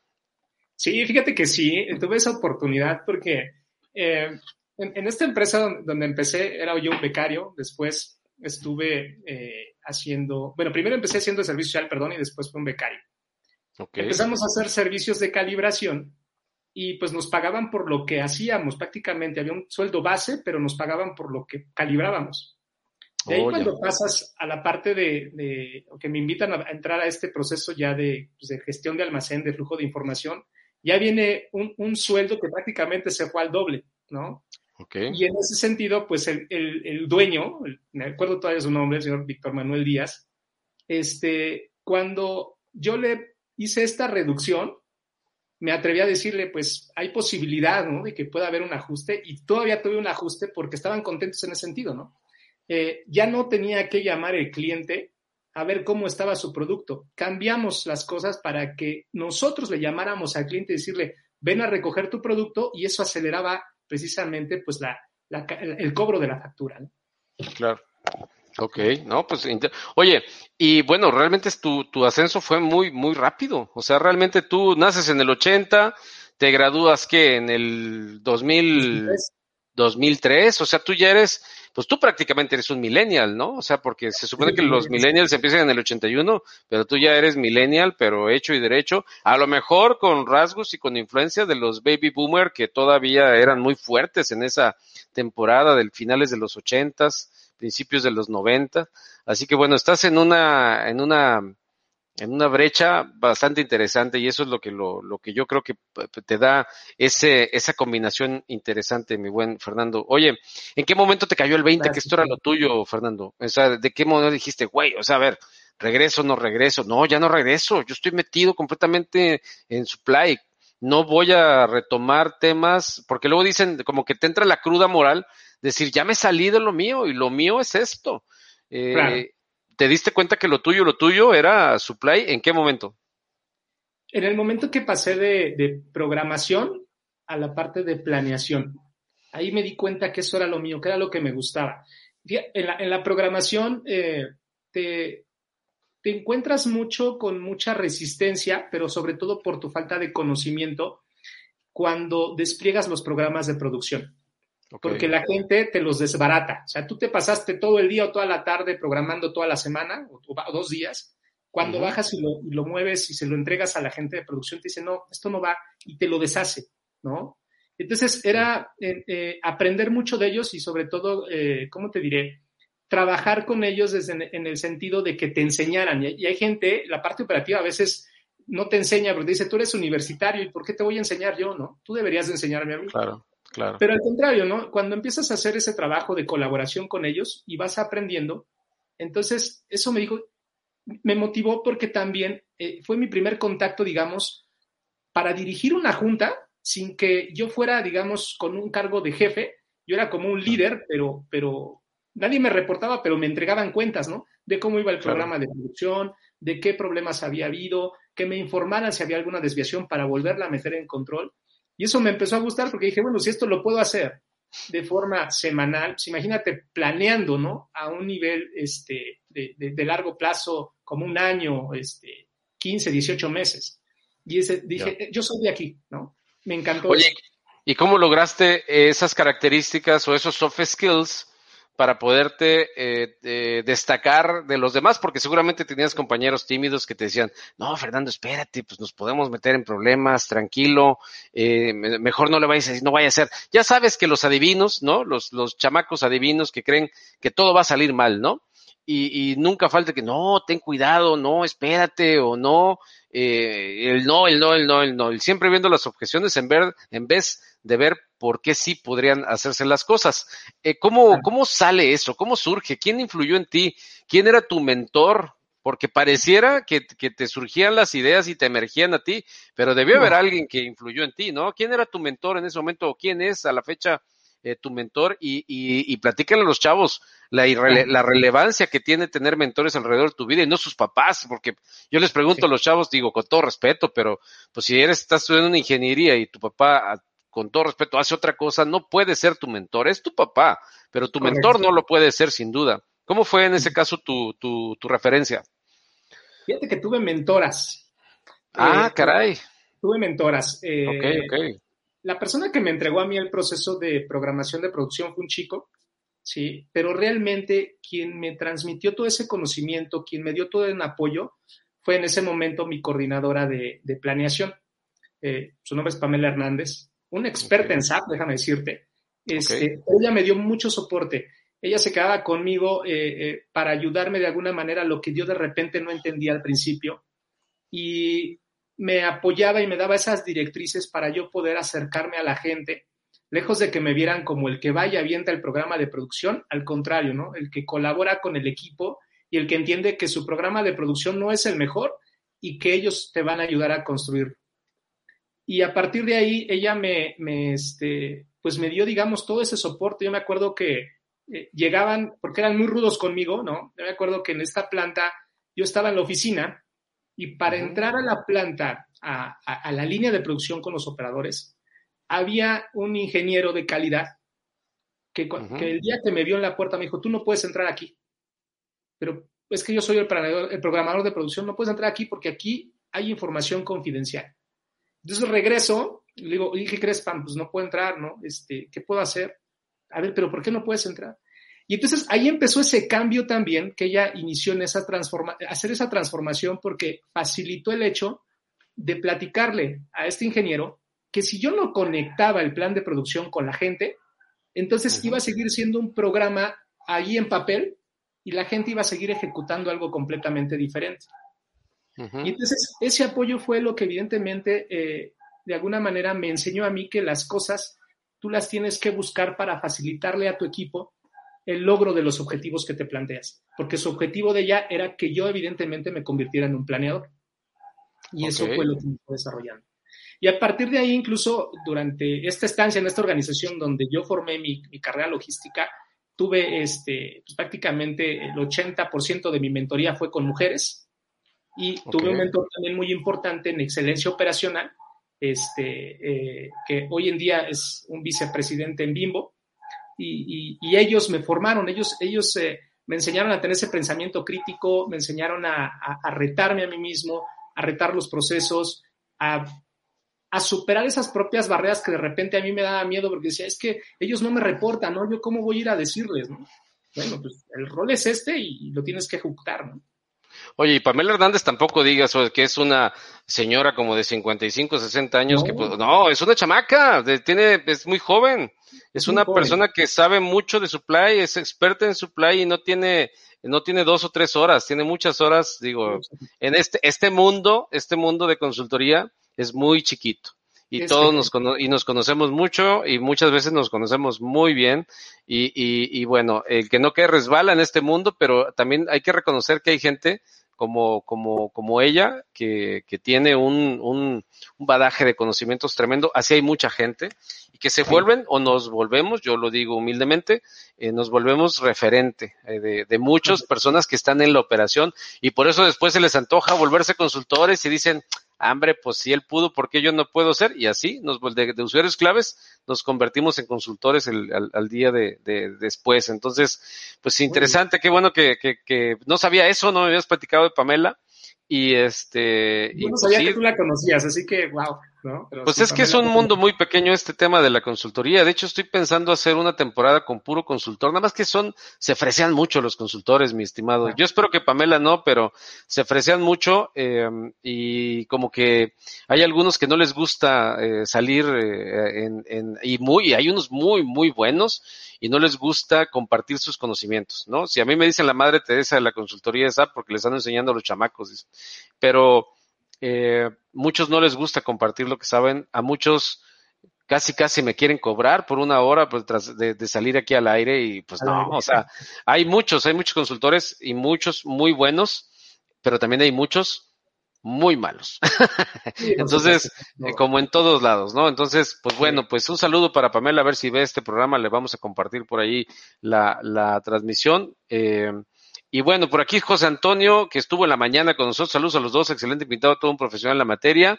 Sí, fíjate que sí, tuve esa oportunidad porque eh, en, esta empresa donde empecé era yo un becario, después estuve eh, haciendo, bueno, primero empecé haciendo servicio social, perdón, y después fue un becario. Empezamos a hacer servicios de calibración y pues nos pagaban por lo que hacíamos prácticamente. Había un sueldo base, pero nos pagaban por lo que calibrábamos. De ahí cuando pasas a la parte de, que me invitan a entrar a este proceso ya pues, de, gestión de almacén, de flujo de información, ya viene un, sueldo que prácticamente se fue al doble, ¿no? Y en ese sentido, pues el, el dueño, me acuerdo todavía su nombre, el señor Víctor Manuel Díaz, este, cuando yo le hice esta reducción, me atreví a decirle, pues hay posibilidad, ¿no? De que pueda haber un ajuste y todavía tuve un ajuste porque estaban contentos en ese sentido, ¿no? Eh, ya no tenía que llamar el cliente a ver cómo estaba su producto. Cambiamos las cosas para que nosotros le llamáramos al cliente y decirle, ven a recoger tu producto y eso aceleraba precisamente pues la, el cobro de la factura. ¿no? Claro. Ok, no, pues, oye, y bueno, realmente tu, tu ascenso fue muy, muy rápido. O sea, realmente tú naces en el 80, te gradúas que en el 2000, 2003, o sea, tú ya eres, pues tú prácticamente eres un millennial, ¿no? O sea, porque se supone que los millennials empiezan en el 81, pero tú ya eres millennial, pero hecho y derecho, a lo mejor con rasgos y con influencia de los baby boomer que todavía eran muy fuertes en esa temporada del finales de los ochentas principios de los 90. Así que bueno, estás en una, en una, en una brecha bastante interesante y eso es lo que, lo, lo que yo creo que te da ese, esa combinación interesante, mi buen Fernando. Oye, ¿en qué momento te cayó el 20 que esto era lo tuyo, Fernando? O sea, ¿de qué momento dijiste, güey, o sea, a ver, regreso, no regreso? No, ya no regreso, yo estoy metido completamente en supply. No voy a retomar temas, porque luego dicen como que te entra la cruda moral decir, ya me salí de lo mío y lo mío es esto. Eh, ¿Te diste cuenta que lo tuyo, lo tuyo era supply? ¿En qué momento? En el momento que pasé de, programación a la parte de planeación. Ahí me di cuenta que eso era lo mío, que era lo que me gustaba. En la, programación eh, te, te encuentras mucho con mucha resistencia, pero sobre todo por tu falta de conocimiento cuando despliegas los programas de producción. Porque la gente te los desbarata. O sea, tú te pasaste todo el día o toda la tarde programando toda la semana o, dos días. Cuando bajas y lo, mueves y se lo entregas a la gente de producción, te dice, no, esto no va y te lo deshace, ¿no? Entonces era eh, eh, aprender mucho de ellos y sobre todo, eh, ¿cómo te diré? Trabajar con ellos desde en, el sentido de que te enseñaran. Y, y, hay gente, la parte operativa a veces no te enseña, pero te dice, tú eres universitario y ¿por qué te voy a enseñar yo, no? Tú deberías de enseñarme a mí. Claro. Pero al contrario, ¿no? Cuando empiezas a hacer ese trabajo de colaboración con ellos y vas aprendiendo, entonces eso me dijo, me motivó porque también eh, fue mi primer contacto, digamos, para dirigir una junta sin que yo fuera, digamos, con un cargo de jefe. Yo era como un líder, pero, pero nadie me reportaba, pero me entregaban cuentas, ¿no? De cómo iba el programa de producción, de qué problemas había habido, que me informaran si había alguna desviación para volverla a meter en control. Y eso me empezó a gustar porque dije, bueno, si esto lo puedo hacer de forma semanal, pues imagínate planeando, ¿no? A un nivel este, de, largo plazo, como un año, este, 15, 18 meses. Y ese, dije, yo soy de aquí, ¿no? Me encantó. Oye, ¿y cómo lograste esas características o esos soft skills para poderte eh, eh, destacar de los demás, porque seguramente tenías compañeros tímidos que te decían, no, Fernando, espérate, pues nos podemos meter en problemas, tranquilo, eh, mejor no le vayas a decir, no vaya a ser. Ya sabes que los adivinos, ¿no? Los, los chamacos adivinos que creen que todo va a salir mal, ¿no? Y, y nunca falta que, no, ten cuidado, no, espérate, o no, eh, el no, el no, el no, el no, el siempre viendo las objeciones en, ver, en vez de ver por qué sí podrían hacerse las cosas. Eh, ¿cómo, ¿Cómo sale eso? ¿Cómo surge? ¿Quién influyó en ti? ¿Quién era tu mentor? Porque pareciera que, que te surgían las ideas y te emergían a ti, pero debió haber alguien que influyó en ti, ¿no? ¿Quién era tu mentor en ese momento o quién es a la fecha eh, tu mentor y, y, y platícale a los chavos la, la relevancia que tiene tener mentores alrededor de tu vida y no sus papás, porque yo les pregunto a los chavos, digo, con todo respeto, pero pues si eres, estás estudiando una ingeniería y tu papá, con todo respeto, hace otra cosa, no puede ser tu mentor, es tu papá, pero tu mentor no lo puede ser sin duda. ¿Cómo fue en ese caso tu, tu, tu referencia? Fíjate que tuve mentoras. Ah, eh, caray. Tuve mentoras. Eh, ok, ok la persona que me entregó a mí el proceso de programación de producción fue un chico, sí, pero realmente quien me transmitió todo ese conocimiento, quien me dio todo el apoyo, fue en ese momento mi coordinadora de, planeación. Eh, su nombre es Pamela Hernández, una experta en SAP, déjame decirte. Este, ella me dio mucho soporte. Ella se quedaba conmigo eh, eh, para ayudarme de alguna manera a lo que yo de repente no entendía al principio. Y me apoyaba y me daba esas directrices para yo poder acercarme a la gente, lejos de que me vieran como el que vaya avienta el programa de producción, al contrario, ¿no? El que colabora con el equipo y el que entiende que su programa de producción no es el mejor y que ellos te van a ayudar a construir. Y a partir de ahí, ella me, me este, pues me dio, digamos, todo ese soporte. Yo me acuerdo que eh, llegaban, porque eran muy rudos conmigo, ¿no? Yo me acuerdo que en esta planta yo estaba en la oficina y para entrar a la planta, a, la línea de producción con los operadores, había un ingeniero de calidad que, el día que me vio en la puerta me dijo, tú no puedes entrar aquí. Pero es que yo soy el, el programador de producción, no puedes entrar aquí porque aquí hay información confidencial. Entonces regreso, le digo, ¿qué crees, Pam? Pues no puedo entrar, ¿no? Este, ¿Qué puedo hacer? A ver, pero ¿por qué no puedes entrar? Y entonces ahí empezó ese cambio también que ella inició en esa transforma hacer esa transformación porque facilitó el hecho de platicarle a este ingeniero que si yo no conectaba el plan de producción con la gente, entonces iba a seguir siendo un programa ahí en papel y la gente iba a seguir ejecutando algo completamente diferente. Y entonces ese apoyo fue lo que evidentemente eh, de alguna manera me enseñó a mí que las cosas tú las tienes que buscar para facilitarle a tu equipo el logro de los objetivos que te planteas, porque su objetivo de ella era que yo evidentemente me convirtiera en un planeador. Y eso fue lo que me fue desarrollando. Y a partir de ahí, incluso durante esta estancia en esta organización donde yo formé mi, carrera logística, tuve este, pues, prácticamente el 80% de mi mentoría fue con mujeres y tuve un mentor también muy importante en excelencia operacional, este, eh, que hoy en día es un vicepresidente en Bimbo, y, ellos me formaron, ellos, ellos eh, me enseñaron a tener ese pensamiento crítico, me enseñaron a, retarme a mí mismo, a retar los procesos, a, superar esas propias barreras que de repente a mí me daba miedo porque decía, es que ellos no me reportan, ¿no? Yo cómo voy a ir a decirles, ¿no? Bueno, pues el rol es este y, lo tienes que ejecutar, ¿no? Oye, y Pamela Hernández tampoco digas que es una señora como de 55, 60 años, que pues, no, es una chamaca, tiene, es muy joven. Es una persona que sabe mucho de supply, es experta en supply y no tiene, no tiene dos o tres horas, tiene muchas horas, digo, en este, este mundo, este mundo de consultoría es muy chiquito. Y todos nos, y nos conocemos mucho y muchas veces nos conocemos muy bien. Y, y, y bueno, el que no quede resbala en este mundo, pero también hay que reconocer que hay gente como, como, como ella, que, que tiene un, un, un, badaje de conocimientos tremendo. Así hay mucha gente y que se vuelven o nos volvemos, yo lo digo humildemente, eh, nos volvemos referente eh, de, de muchas personas que están en la operación y por eso después se les antoja volverse consultores y dicen, hambre, pues si él pudo, ¿por qué yo no puedo ser? Y así, nos, de, de usuarios claves, nos convertimos en consultores el, al, al, día de, de, después. Entonces, pues interesante, qué bueno que, que, que, no sabía eso, no me habías platicado de Pamela. Y este. Yo no y, sabía pues, que tú la conocías, así que, wow. ¿No? Pero pues es que es un mundo muy pequeño este tema de la consultoría. De hecho, estoy pensando hacer una temporada con puro consultor. Nada más que son, se fresean mucho los consultores, mi estimado. Yo espero que Pamela no, pero se fresean mucho eh, y como que hay algunos que no les gusta eh, salir eh, en, en, y muy, hay unos muy, muy buenos y no les gusta compartir sus conocimientos, ¿no? Si a mí me dicen la madre Teresa de la consultoría es porque les están enseñando a los chamacos, pero eh, muchos no les gusta compartir lo que saben, a muchos casi casi me quieren cobrar por una hora pues, tras de, de, salir aquí al aire y pues no, o sea, hay muchos, hay muchos consultores y muchos muy buenos, pero también hay muchos muy malos. Entonces, no. como en todos lados, ¿no? Entonces, pues bueno, pues un saludo para Pamela, a ver si ve este programa, le vamos a compartir por ahí la, la transmisión. Eh, y bueno, por aquí José Antonio, que estuvo en la mañana con nosotros. Saludos a los dos, excelente invitado, todo un profesional en la materia.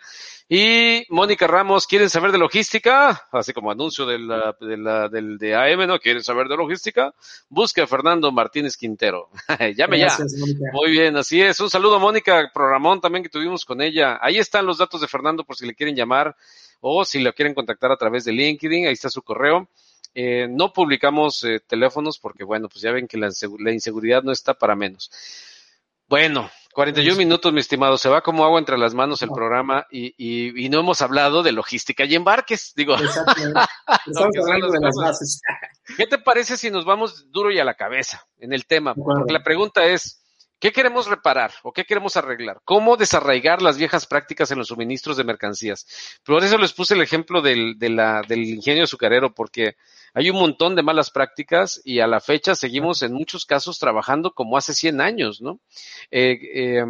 Y Mónica Ramos, ¿quieren saber de logística? Así como anuncio de la, de la, del de AM, ¿no? ¿Quieren saber de logística? Busque a Fernando Martínez Quintero. Llame Gracias, ya. Mónica. Muy bien, así es. Un saludo a Mónica Programón también que tuvimos con ella. Ahí están los datos de Fernando por si le quieren llamar o si lo quieren contactar a través de LinkedIn. Ahí está su correo. Eh, no publicamos eh, teléfonos porque, bueno, pues ya ven que la, la, inseguridad no está para menos. Bueno, 41 minutos, mi estimado. Se va como agua entre las manos el programa y, y, y no hemos hablado de logística y embarques. Digo, Estamos hablando de las bases. ¿Qué te parece si nos vamos duro y a la cabeza en el tema? Porque la pregunta es, ¿Qué queremos reparar o qué queremos arreglar? ¿Cómo desarraigar las viejas prácticas en los suministros de mercancías? Por eso les puse el ejemplo del, ingenio azucarero, porque hay un montón de malas prácticas y a la fecha seguimos en muchos casos trabajando como hace 100 años, ¿no? Eh, eh,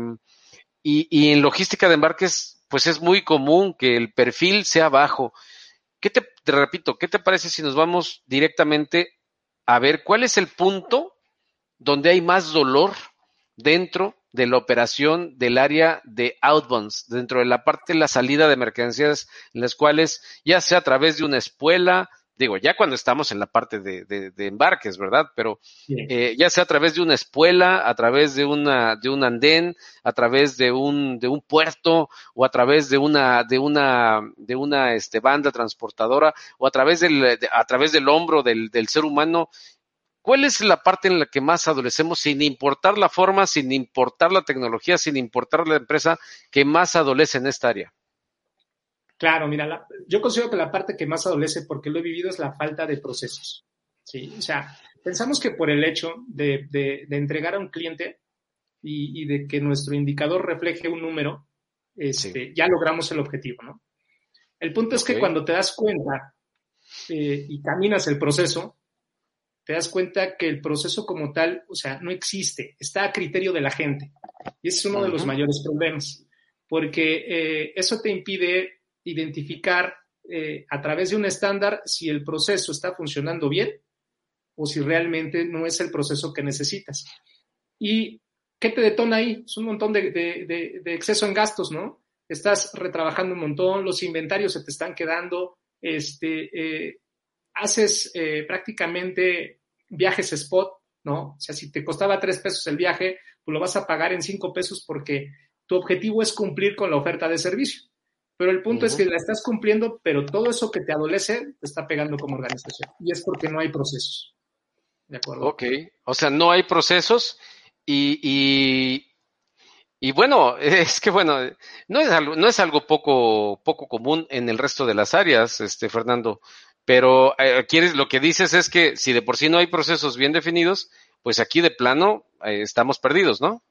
y, y en logística de embarques, pues es muy común que el perfil sea bajo. ¿Qué te, te repito, qué te parece si nos vamos directamente a ver cuál es el punto donde hay más dolor dentro de la operación del área de outbounds, dentro de la parte de la salida de mercancías, en las cuales, ya sea a través de una espuela, digo, ya cuando estamos en la parte de, de, de embarques, ¿verdad? Pero eh, ya sea a través de una espuela, a través de una, de un andén, a través de un, de un puerto, o a través de una, de una, de una este, banda transportadora, o a través del, de, a través del hombro del, del ser humano, ¿Cuál es la parte en la que más adolecemos, sin importar la forma, sin importar la tecnología, sin importar la empresa, que más adolece en esta área? Claro, mira, la, yo considero que la parte que más adolece, porque lo he vivido, es la falta de procesos. Sí, o sea, pensamos que por el hecho de, de, de entregar a un cliente y, y, de que nuestro indicador refleje un número, este, sí. ya logramos el objetivo, ¿no? El punto es que cuando te das cuenta eh, y caminas el proceso, te das cuenta que el proceso como tal, o sea, no existe, está a criterio de la gente. Y ese es uno uh -huh. de los mayores problemas, porque eh, eso te impide identificar eh, a través de un estándar si el proceso está funcionando bien o si realmente no es el proceso que necesitas. ¿Y qué te detona ahí? Es un montón de, de, de, de exceso en gastos, ¿no? Estás retrabajando un montón, los inventarios se te están quedando, este, eh, haces prácticamente viajes spot, ¿no? O sea, si te costaba tres pesos el viaje, pues lo vas a pagar en cinco pesos porque tu objetivo es cumplir con la oferta de servicio. Pero el punto uh -huh. es que la estás cumpliendo, pero todo eso que te adolece te está pegando como organización. Y es porque no hay procesos. ¿De acuerdo? Ok. O sea, no hay procesos y, y, y bueno, es que bueno, no es algo, no es algo poco, poco común en el resto de las áreas, este, Fernando. Pero eh, quieres, lo que dices es que si de por sí no hay procesos bien definidos, pues aquí de plano eh, estamos perdidos, ¿no?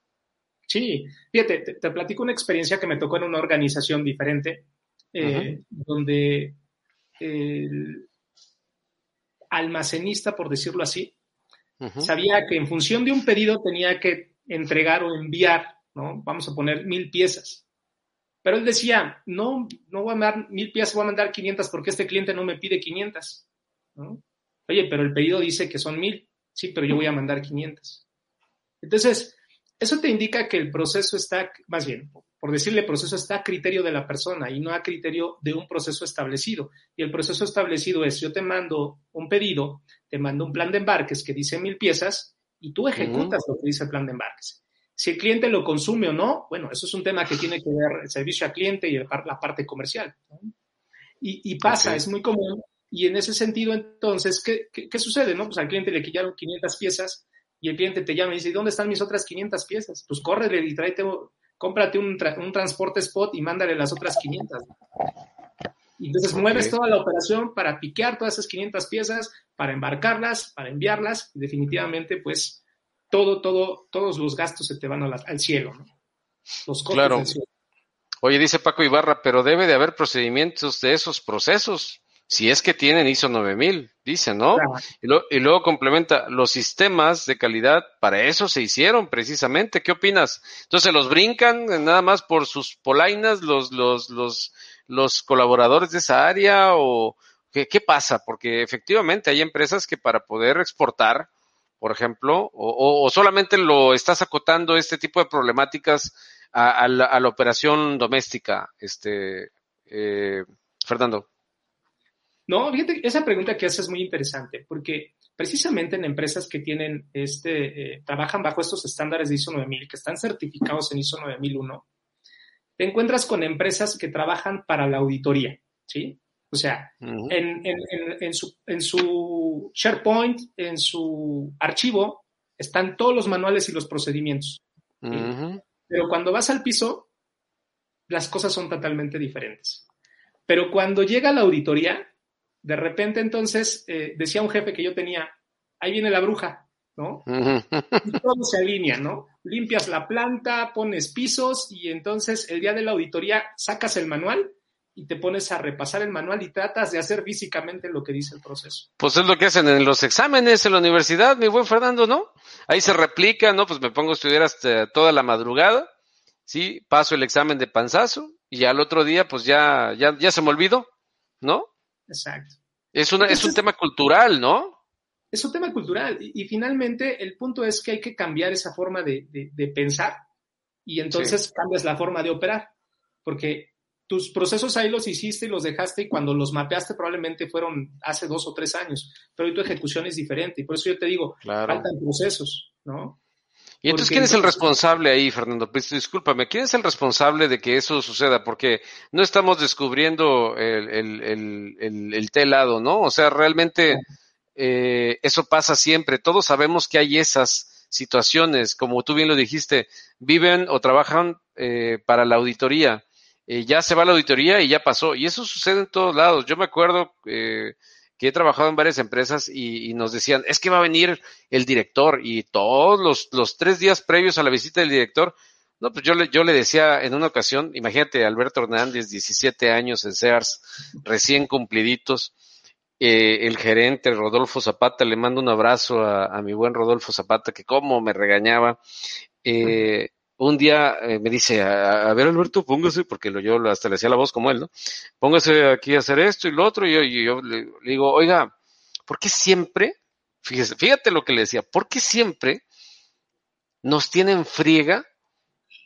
Sí, fíjate, te, te, platico una experiencia que me tocó en una organización diferente, eh, uh -huh. donde el almacenista, por decirlo así, uh -huh. sabía que en función de un pedido tenía que entregar o enviar ¿no? Vamos a poner mil piezas. Pero él decía, no, no voy a mandar mil piezas, voy a mandar 500 porque este cliente no me pide 500. Oye, pero el pedido dice que son mil. Sí, pero yo voy a mandar 500. Entonces, eso te indica que el proceso está, más bien, por decirle proceso, está a criterio de la persona y no a criterio de un proceso establecido. Y el proceso establecido es, yo te mando un pedido, te mando un plan de embarques que dice mil piezas y tú ejecutas lo que dice el plan de embarques. Si el cliente lo consume o no, bueno, eso es un tema que tiene que ver el servicio al cliente y la parte comercial. Y, pasa, es muy común. Y en ese sentido, entonces, ¿qué, qué, sucede? No? Pues al cliente le quillaron 500 piezas y el cliente te llama y dice, ¿dónde están mis otras 500 piezas? Pues córrele y tráete, cómprate un, un transporte spot y mándale las otras 500. Y entonces mueves toda la operación para piquear todas esas 500 piezas, para embarcarlas, para enviarlas. Y definitivamente, pues, todo, todo, todos los gastos se te van al cielo, ¿no? Los costos claro. del cielo. Oye, dice Paco Ibarra, pero debe de haber procedimientos de esos procesos si es que tienen ISO 9000, dice, ¿no? Y, luego complementa, los sistemas de calidad para eso se hicieron precisamente. ¿Qué opinas? Entonces, ¿los brincan nada más por sus polainas los, los, los, los colaboradores de esa área o qué, qué pasa? Porque efectivamente hay empresas que para poder exportar, por ejemplo, o, solamente lo estás acotando este tipo de problemáticas a, la, a la, operación doméstica, este, eh, Fernando. No, fíjate, esa pregunta que haces es muy interesante, porque precisamente en empresas que tienen este, eh, trabajan bajo estos estándares de ISO 9000, que están certificados en ISO 9001, te encuentras con empresas que trabajan para la auditoría, ¿sí? O sea, en, en, en, su, en su SharePoint, en su archivo, están todos los manuales y los procedimientos. Pero cuando vas al piso, las cosas son totalmente diferentes. Pero cuando llega la auditoría, de repente entonces eh, decía un jefe que yo tenía, ahí viene la bruja, ¿no? Y todo se alinea, ¿no? Limpias la planta, pones pisos y entonces el día de la auditoría sacas el manual y te pones a repasar el manual y tratas de hacer físicamente lo que dice el proceso. Pues es lo que hacen en los exámenes en la universidad, mi buen Fernando, ¿no? Ahí se replica, ¿no? Pues me pongo a estudiar hasta toda la madrugada, ¿sí? Paso el examen de panzazo y al otro día pues ya, ya, ya se me olvidó, ¿no? Exacto. Es, una, es un tema cultural, ¿no? Es un tema cultural. Y, finalmente el punto es que hay que cambiar esa forma de, pensar y entonces cambias la forma de operar. Porque tus procesos ahí los hiciste y los dejaste y cuando los mapeaste probablemente fueron hace dos o tres años, pero hoy tu ejecución es diferente y por eso yo te digo, faltan procesos, ¿no? ¿Y entonces quién es el responsable ahí, Fernando? Pues, discúlpame, ¿quién es el responsable de que eso suceda? Porque no estamos descubriendo el, el, el, el telado, ¿no? O sea, realmente eh, eso pasa siempre. Todos sabemos que hay esas situaciones, como tú bien lo dijiste, viven o trabajan eh, para la auditoría. Eh, ya se va la auditoría y ya pasó. Y eso sucede en todos lados. Yo me acuerdo eh, que he trabajado en varias empresas y, nos decían, es que va a venir el director y todos los, los tres días previos a la visita del director, no, pues yo le, yo le decía en una ocasión, imagínate, Alberto Hernández, 17 años en Sears, recién cumpliditos, eh, el gerente Rodolfo Zapata, le mando un abrazo a, a mi buen Rodolfo Zapata, que como me regañaba, eh, un día eh, me dice, a, ver Alberto, póngase, porque lo, yo hasta le hacía la voz como él, ¿no? Póngase aquí a hacer esto y lo otro, y yo, le, digo, oiga, ¿por qué siempre, fíjese, fíjate lo que le decía, ¿por qué siempre nos tienen friega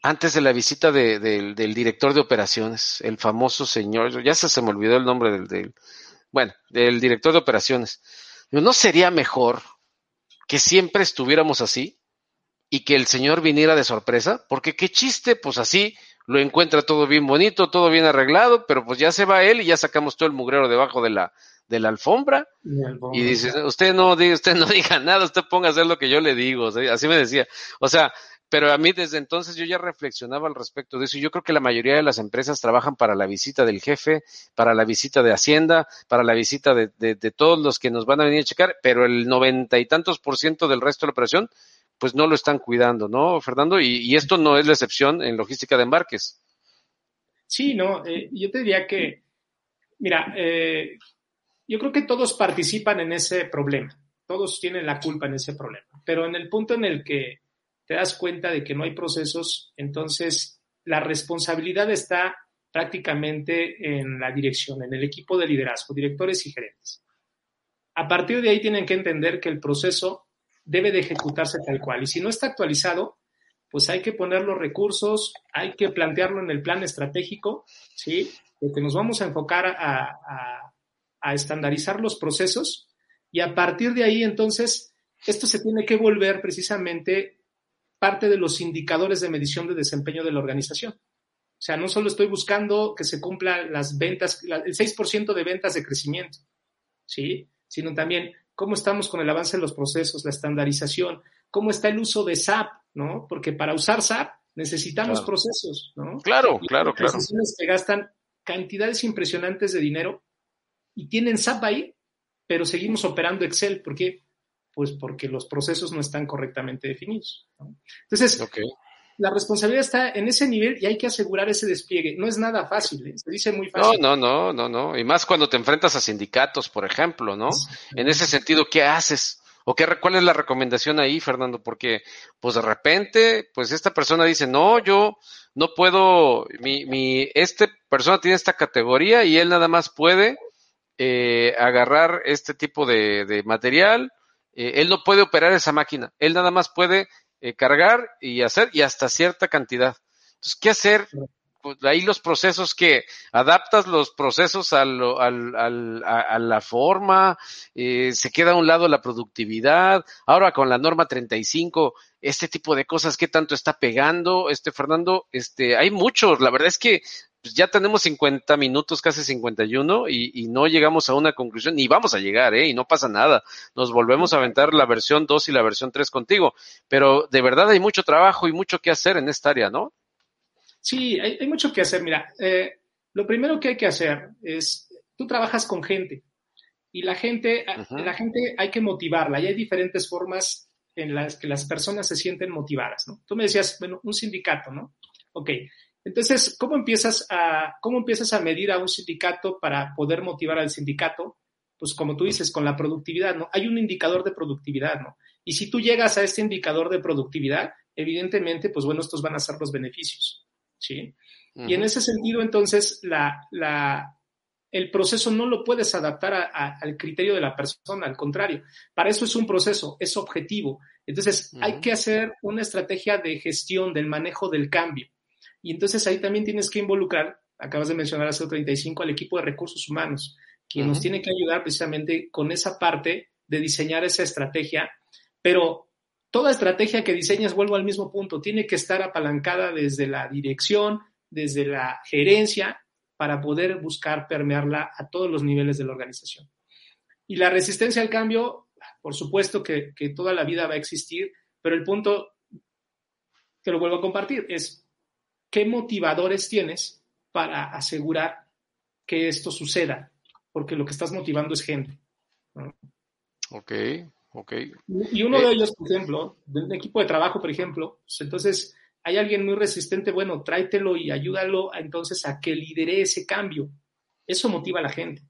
antes de la visita de, del director de operaciones, el famoso señor, ya se, se me olvidó el nombre del, bueno, del director de operaciones. ¿No sería mejor que siempre estuviéramos así? Y que el señor viniera de sorpresa, porque qué chiste, pues así lo encuentra todo bien bonito, todo bien arreglado, pero pues ya se va él y ya sacamos todo el mugrero debajo de la, de la alfombra. y dice, usted no, usted no diga nada, usted ponga a hacer lo que yo le digo, así me decía. O sea, pero a mí desde entonces yo ya reflexionaba al respecto de eso. Yo creo que la mayoría de las empresas trabajan para la visita del jefe, para la visita de Hacienda, para la visita de, de, de todos los que nos van a venir a checar, pero el noventa y tantos por ciento del resto de la operación pues no lo están cuidando, ¿no, Fernando? Y, esto no es la excepción en logística de embarques. Sí, no, eh, yo te diría que, mira, eh, yo creo que todos participan en ese problema, todos tienen la culpa en ese problema, pero en el punto en el que te das cuenta de que no hay procesos, entonces la responsabilidad está prácticamente en la dirección, en el equipo de liderazgo, directores y gerentes. A partir de ahí tienen que entender que el proceso debe de ejecutarse tal cual. Y si no está actualizado, pues hay que poner los recursos, hay que plantearlo en el plan estratégico, ¿sí? De que nos vamos a enfocar a, a estandarizar los procesos y a partir de ahí, entonces, esto se tiene que volver precisamente parte de los indicadores de medición de desempeño de la organización. O sea, no solo estoy buscando que se cumplan las ventas, el 6% de ventas de crecimiento, ¿sí? Sino también cómo estamos con el avance de los procesos, la estandarización, cómo está el uso de SAP, ¿no? Porque para usar SAP necesitamos procesos, ¿no? Claro, claro, claro. que gastan cantidades impresionantes de dinero y tienen SAP ahí, pero seguimos operando Excel. ¿Por qué? Pues porque los procesos no están correctamente definidos. Entonces, la responsabilidad está en ese nivel y hay que asegurar ese despliegue. No es nada fácil, ¿eh? se dice muy fácil. No, no, no, no, no. Y más cuando te enfrentas a sindicatos, por ejemplo, ¿no? En ese sentido, ¿qué haces? ¿O qué, cuál es la recomendación ahí, Fernando? Porque, pues de repente, pues esta persona dice, no, yo no puedo, mi, mi, este persona tiene esta categoría y él nada más puede eh, agarrar este tipo de, de material, eh, él no puede operar esa máquina, él nada más puede eh, cargar y hacer y hasta cierta cantidad. Entonces, ¿qué hacer? Pues ahí los procesos que adaptas los procesos al, al, al, a, la forma, eh, se queda a un lado la productividad. Ahora con la norma 35, este tipo de cosas, ¿qué tanto está pegando? Este Fernando, este, hay muchos. La verdad es que pues ya tenemos 50 minutos, casi 51, y, y no llegamos a una conclusión, ni vamos a llegar, ¿eh? Y no pasa nada. Nos volvemos a aventar la versión 2 y la versión 3 contigo. Pero de verdad hay mucho trabajo y mucho que hacer en esta área, ¿no? Sí, hay, hay mucho que hacer. Mira, eh, lo primero que hay que hacer es, tú trabajas con gente y la gente, la gente hay que motivarla y hay diferentes formas en las que las personas se sienten motivadas, ¿no? Tú me decías, bueno, un sindicato, ¿no? Ok, entonces, ¿cómo empiezas, a, ¿cómo empiezas a medir a un sindicato para poder motivar al sindicato? Pues como tú dices, con la productividad, ¿no? Hay un indicador de productividad, ¿no? Y si tú llegas a este indicador de productividad, evidentemente, pues bueno, estos van a ser los beneficios, ¿sí? Y en ese sentido, entonces, la, la, el proceso no lo puedes adaptar al criterio de la persona, al contrario. Para eso es un proceso, es objetivo. Entonces, hay que hacer una estrategia de gestión del manejo del cambio. Y entonces ahí también tienes que involucrar, acabas de mencionar hace 35, al equipo de recursos humanos, quien nos tiene que ayudar precisamente con esa parte de diseñar esa estrategia, pero toda estrategia que diseñas, vuelvo al mismo punto, tiene que estar apalancada desde la dirección, desde la gerencia, para poder buscar permearla a todos los niveles de la organización. Y la resistencia al cambio, por supuesto que, que toda la vida va a existir, pero el punto, que lo vuelvo a compartir, es ¿qué motivadores tienes para asegurar que esto suceda? Porque lo que estás motivando es gente. Ok, ok. Y uno de eh, ellos, por ejemplo, de un equipo de trabajo, por ejemplo, pues entonces hay alguien muy resistente, bueno, tráetelo y ayúdalo entonces a que lidere ese cambio. Eso motiva a la gente.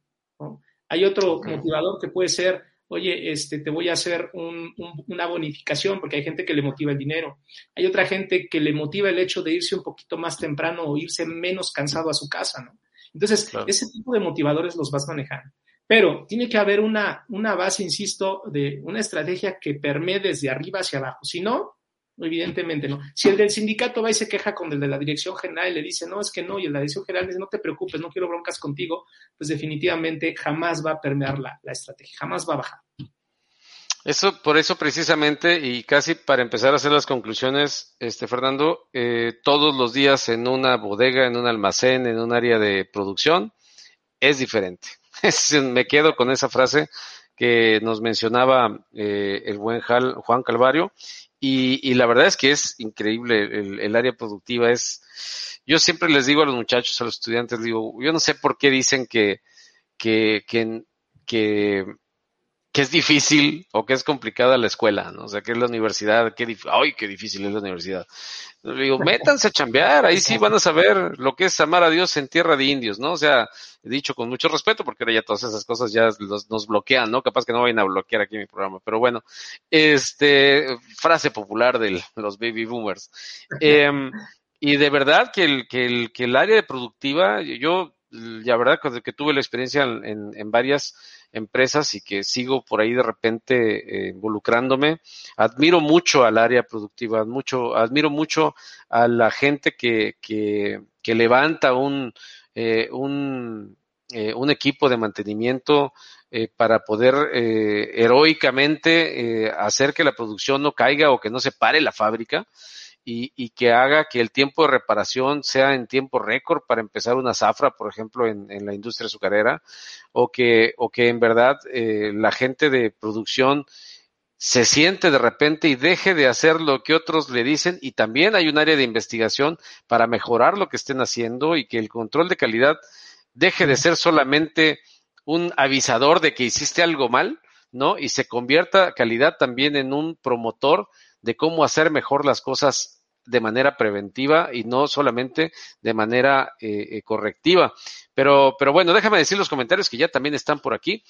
Hay otro motivador que puede ser, oye, este, te voy a hacer una bonificación, porque hay gente que le motiva el dinero. Hay otra gente que le motiva el hecho de irse un poquito más temprano o irse menos cansado a su casa, ¿no? Entonces, ese tipo de motivadores los vas manejando. Pero tiene que haber una, una base, insisto, de una estrategia que permee desde arriba hacia abajo. Si no, Evidentemente no. Si el del sindicato va y se queja con el de la dirección general y le dice, no, es que no, y el de la dirección general dice, no te preocupes, no quiero broncas contigo, pues definitivamente jamás va a permear la, estrategia, jamás va a bajar. Eso, por eso precisamente, y casi para empezar a hacer las conclusiones, este Fernando, eh, todos los días en una bodega, en un almacén, en un área de producción, es diferente. me quedo con esa frase que nos mencionaba eh, el buen Juan Calvario y, y, la verdad es que es increíble, el, el, área productiva es, yo siempre les digo a los muchachos, a los estudiantes, digo, yo no sé por qué dicen que, que, que, que que es difícil o que es complicada la escuela, ¿no? O sea, que es la universidad, qué ay, qué difícil es la universidad. Le digo, métanse a chambear, ahí sí van a saber lo que es amar a Dios en tierra de indios, ¿no? O sea, he dicho con mucho respeto, porque ahora ya todas esas cosas ya nos bloquean, ¿no? Capaz que no vayan a bloquear aquí mi programa, pero bueno, este, frase popular de los baby boomers. Em, y de verdad que el, que el, que el área productiva, yo, la verdad que tuve la experiencia en, varias empresas y que sigo por ahí de repente eh, involucrándome. Admiro mucho al área productiva, mucho, admiro mucho a la gente que, que, que levanta un, eh, un, eh, un, equipo de mantenimiento para poder heroicamente hacer que la producción no caiga o que no se pare la fábrica y, que haga que el tiempo de reparación sea en tiempo récord para empezar una zafra, por ejemplo, en, la industria azucarera, o que, o que en verdad eh, la gente de producción se siente de repente y deje de hacer lo que otros le dicen y también hay un área de investigación para mejorar lo que estén haciendo y que el control de calidad deje de ser solamente un avisador de que hiciste algo mal, ¿no? Y se convierta calidad también en un promotor de cómo hacer mejor las cosas de manera preventiva y no solamente de manera eh, eh, correctiva. Pero, pero bueno, déjame decir los comentarios que ya también están por aquí.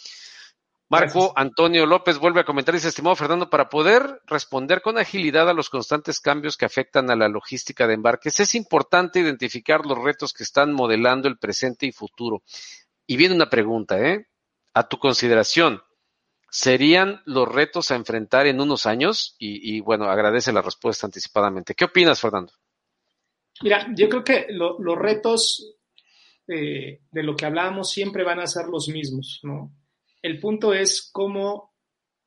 Marco Antonio López vuelve a comentar, dice, estimado Fernando, para poder responder con agilidad a los constantes cambios que afectan a la logística de embarques, es importante identificar los retos que están modelando el presente y futuro. Y viene una pregunta, ¿eh? A tu consideración, serían los retos a enfrentar en unos años? Y, bueno, agradece la respuesta anticipadamente. ¿Qué opinas, Fernando? Mira, yo creo que los retos eh, de lo que hablábamos siempre van a ser los mismos, ¿no? El punto es cómo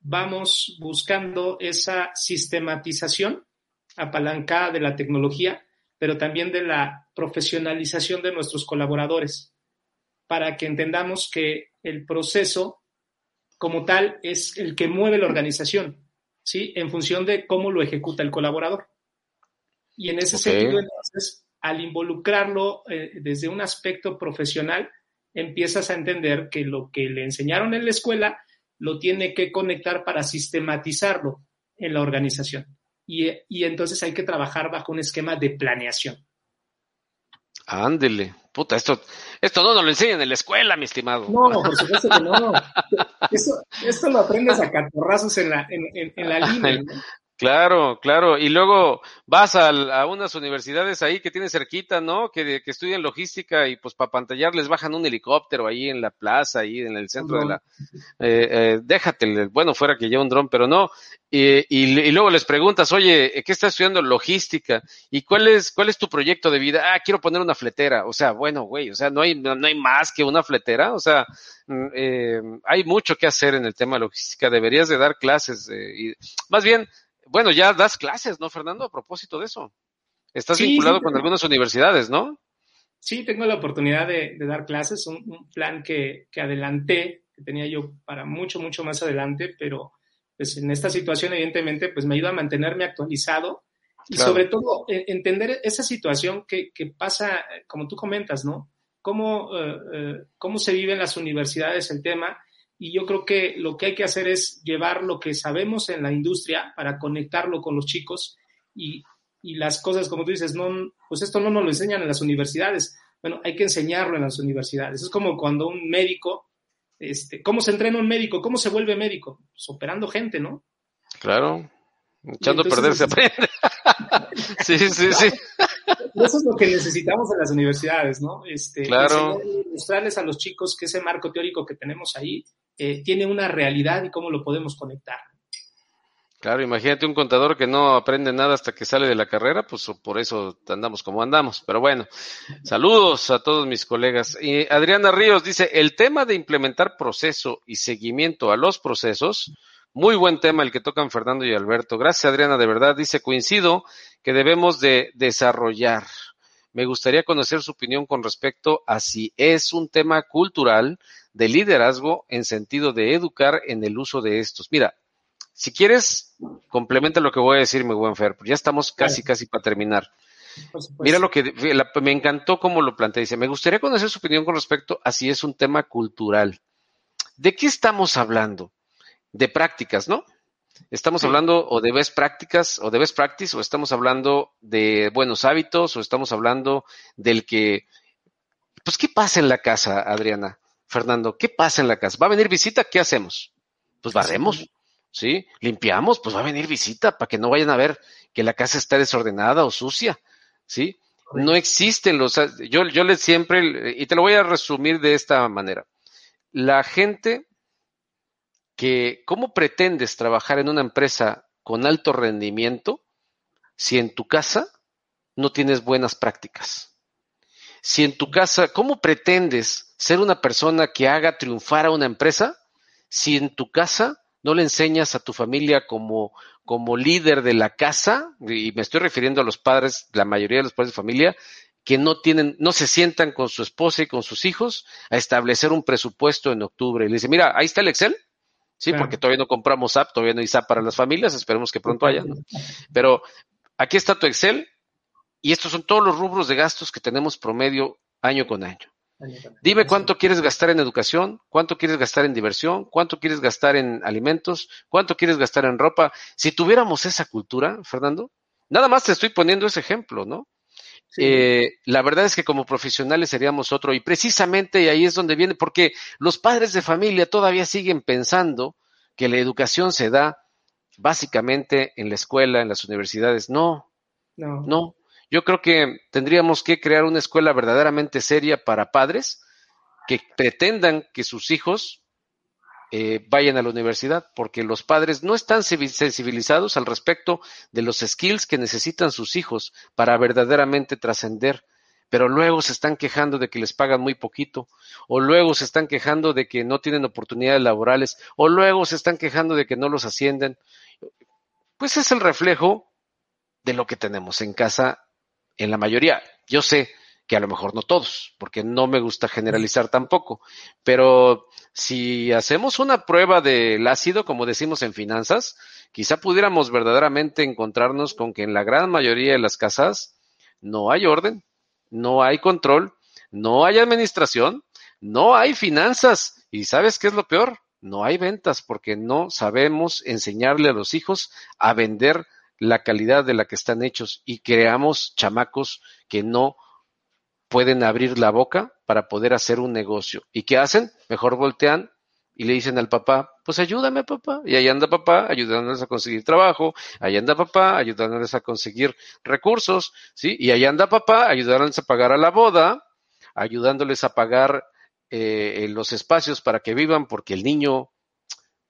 vamos buscando esa sistematización apalancada de la tecnología, pero también de la profesionalización de nuestros colaboradores, para que entendamos que el proceso como tal es el que mueve la organización, ¿sí? En función de cómo lo ejecuta el colaborador. Y en ese sentido, entonces, al involucrarlo eh, desde un aspecto profesional, empiezas a entender que lo que le enseñaron en la escuela lo tiene que conectar para sistematizarlo en la organización. Y, y entonces hay que trabajar bajo un esquema de planeación. Ándele. Puta, esto, esto no nos lo enseñan en la escuela, mi estimado. No, por supuesto que no. esto lo aprendes a catorrazos en la, en, en, la línea. Claro, claro. Y luego vas a, a, unas universidades ahí que tienen cerquita, ¿no? Que, que estudian logística y pues para pantallar les bajan un helicóptero ahí en la plaza, ahí en el centro de la... Eh, eh, déjate, bueno, fuera que lleve un dron, pero no. Y, y, luego les preguntas, oye, ¿qué estás estudiando? Logística. ¿Y cuál es, cuál es tu proyecto de vida? Ah, quiero poner una fletera. O sea, bueno, güey, o sea, no hay, no, hay más que una fletera. O sea, mm, eh, hay mucho que hacer en el tema de logística. Deberías de dar clases. Eh, y, más bien, bueno, ya das clases, ¿no, Fernando? A propósito de eso. Estás vinculado con algunas universidades, ¿no? Sí, tengo la oportunidad de, dar clases, un, plan que, que, adelanté, que tenía yo para mucho, mucho más adelante, pero pues en esta situación evidentemente pues me ayuda a mantenerme actualizado y sobre todo e, entender esa situación que, que, pasa, como tú comentas, ¿no? Cómo, eh, eh, cómo se vive en las universidades el tema y yo creo que lo que hay que hacer es llevar lo que sabemos en la industria para conectarlo con los chicos y, y las cosas, como tú dices, no, pues esto no nos lo enseñan en las universidades. Bueno, hay que enseñarlo en las universidades. Es como cuando un médico, este, ¿cómo se entrena un médico? ¿Cómo se vuelve médico? Pues operando gente, ¿no? Claro, echando a perder se aprende. sí, sí, sí. Eso es lo que necesitamos en las universidades, ¿no? Este, claro. Mostrarles a los chicos que ese marco teórico que tenemos ahí eh, tiene una realidad y cómo lo podemos conectar. Claro, imagínate un contador que no aprende nada hasta que sale de la carrera, pues por eso andamos como andamos. Pero bueno, saludos a todos mis colegas. Y Adriana Ríos dice, el tema de implementar proceso y seguimiento a los procesos, muy buen tema el que tocan Fernando y Alberto. Gracias Adriana, de verdad. Dice, coincido que debemos de desarrollar. Me gustaría conocer su opinión con respecto a si es un tema cultural de liderazgo en sentido de educar en el uso de estos. Mira, si quieres, complementa lo que voy a decir, mi buen Fer, ya estamos casi, casi para terminar. Mira lo que me encantó cómo lo plantea. Dice, me gustaría conocer su opinión con respecto a si es un tema cultural. ¿De qué estamos hablando? de prácticas, ¿no? Estamos hablando o de best prácticas o de best practice o estamos hablando de buenos hábitos o estamos hablando del que, pues, ¿qué pasa en la casa, Adriana? Fernando, ¿qué pasa en la casa? ¿Va a venir visita? ¿Qué hacemos? Pues barremos, ¿sí? Limpiamos, pues va a venir visita para que no vayan a ver que la casa está desordenada o sucia, ¿sí? No existen los, yo, yo les siempre, y te lo voy a resumir de esta manera. La gente ¿cómo pretendes trabajar en una empresa con alto rendimiento si en tu casa no tienes buenas prácticas? Si en tu casa, ¿cómo pretendes ser una persona que haga triunfar a una empresa si en tu casa no le enseñas a tu familia como, como líder de la casa, y me estoy refiriendo a los padres, la mayoría de los padres de familia, que no tienen, no se sientan con su esposa y con sus hijos a establecer un presupuesto en octubre. Y le dice, mira, ahí está el Excel. Sí, porque todavía no compramos app, todavía no hay SAP para las familias, esperemos que pronto haya. Pero aquí está tu Excel y estos son todos los rubros de gastos que tenemos promedio año con año. Dime cuánto quieres gastar en educación, cuánto quieres gastar en diversión, cuánto quieres gastar en alimentos, cuánto quieres gastar en ropa. Si tuviéramos esa cultura, Fernando, nada más te estoy poniendo ese ejemplo, ¿no? Eh, la verdad es que como profesionales seríamos otro y precisamente ahí es donde viene, porque los padres de familia todavía siguen pensando que la educación se da básicamente en la escuela, en las universidades. No, no, no. Yo creo que tendríamos que crear una escuela verdaderamente seria para padres que pretendan que sus hijos eh, vayan a la universidad, porque los padres no están sensibilizados al respecto de los skills que necesitan sus hijos para verdaderamente trascender, pero luego se están quejando de que les pagan muy poquito, o luego se están quejando de que no tienen oportunidades laborales, o luego se están quejando de que no los ascienden. Pues es el reflejo de lo que tenemos en casa en la mayoría. Yo sé que a lo mejor no todos, porque no me gusta generalizar tampoco, pero si hacemos una prueba del ácido, como decimos en finanzas, quizá pudiéramos verdaderamente encontrarnos con que en la gran mayoría de las casas no hay orden, no hay control, no hay administración, no hay finanzas. ¿Y sabes qué es lo peor? No hay ventas porque no sabemos enseñarle a los hijos a vender la calidad de la que están hechos y creamos chamacos que no pueden abrir la boca para poder hacer un negocio. ¿Y qué hacen? Mejor voltean y le dicen al papá, pues ayúdame papá. Y ahí anda papá ayudándoles a conseguir trabajo, ahí anda papá ayudándoles a conseguir recursos, ¿sí? Y ahí anda papá ayudándoles a pagar a la boda, ayudándoles a pagar eh, los espacios para que vivan, porque el niño,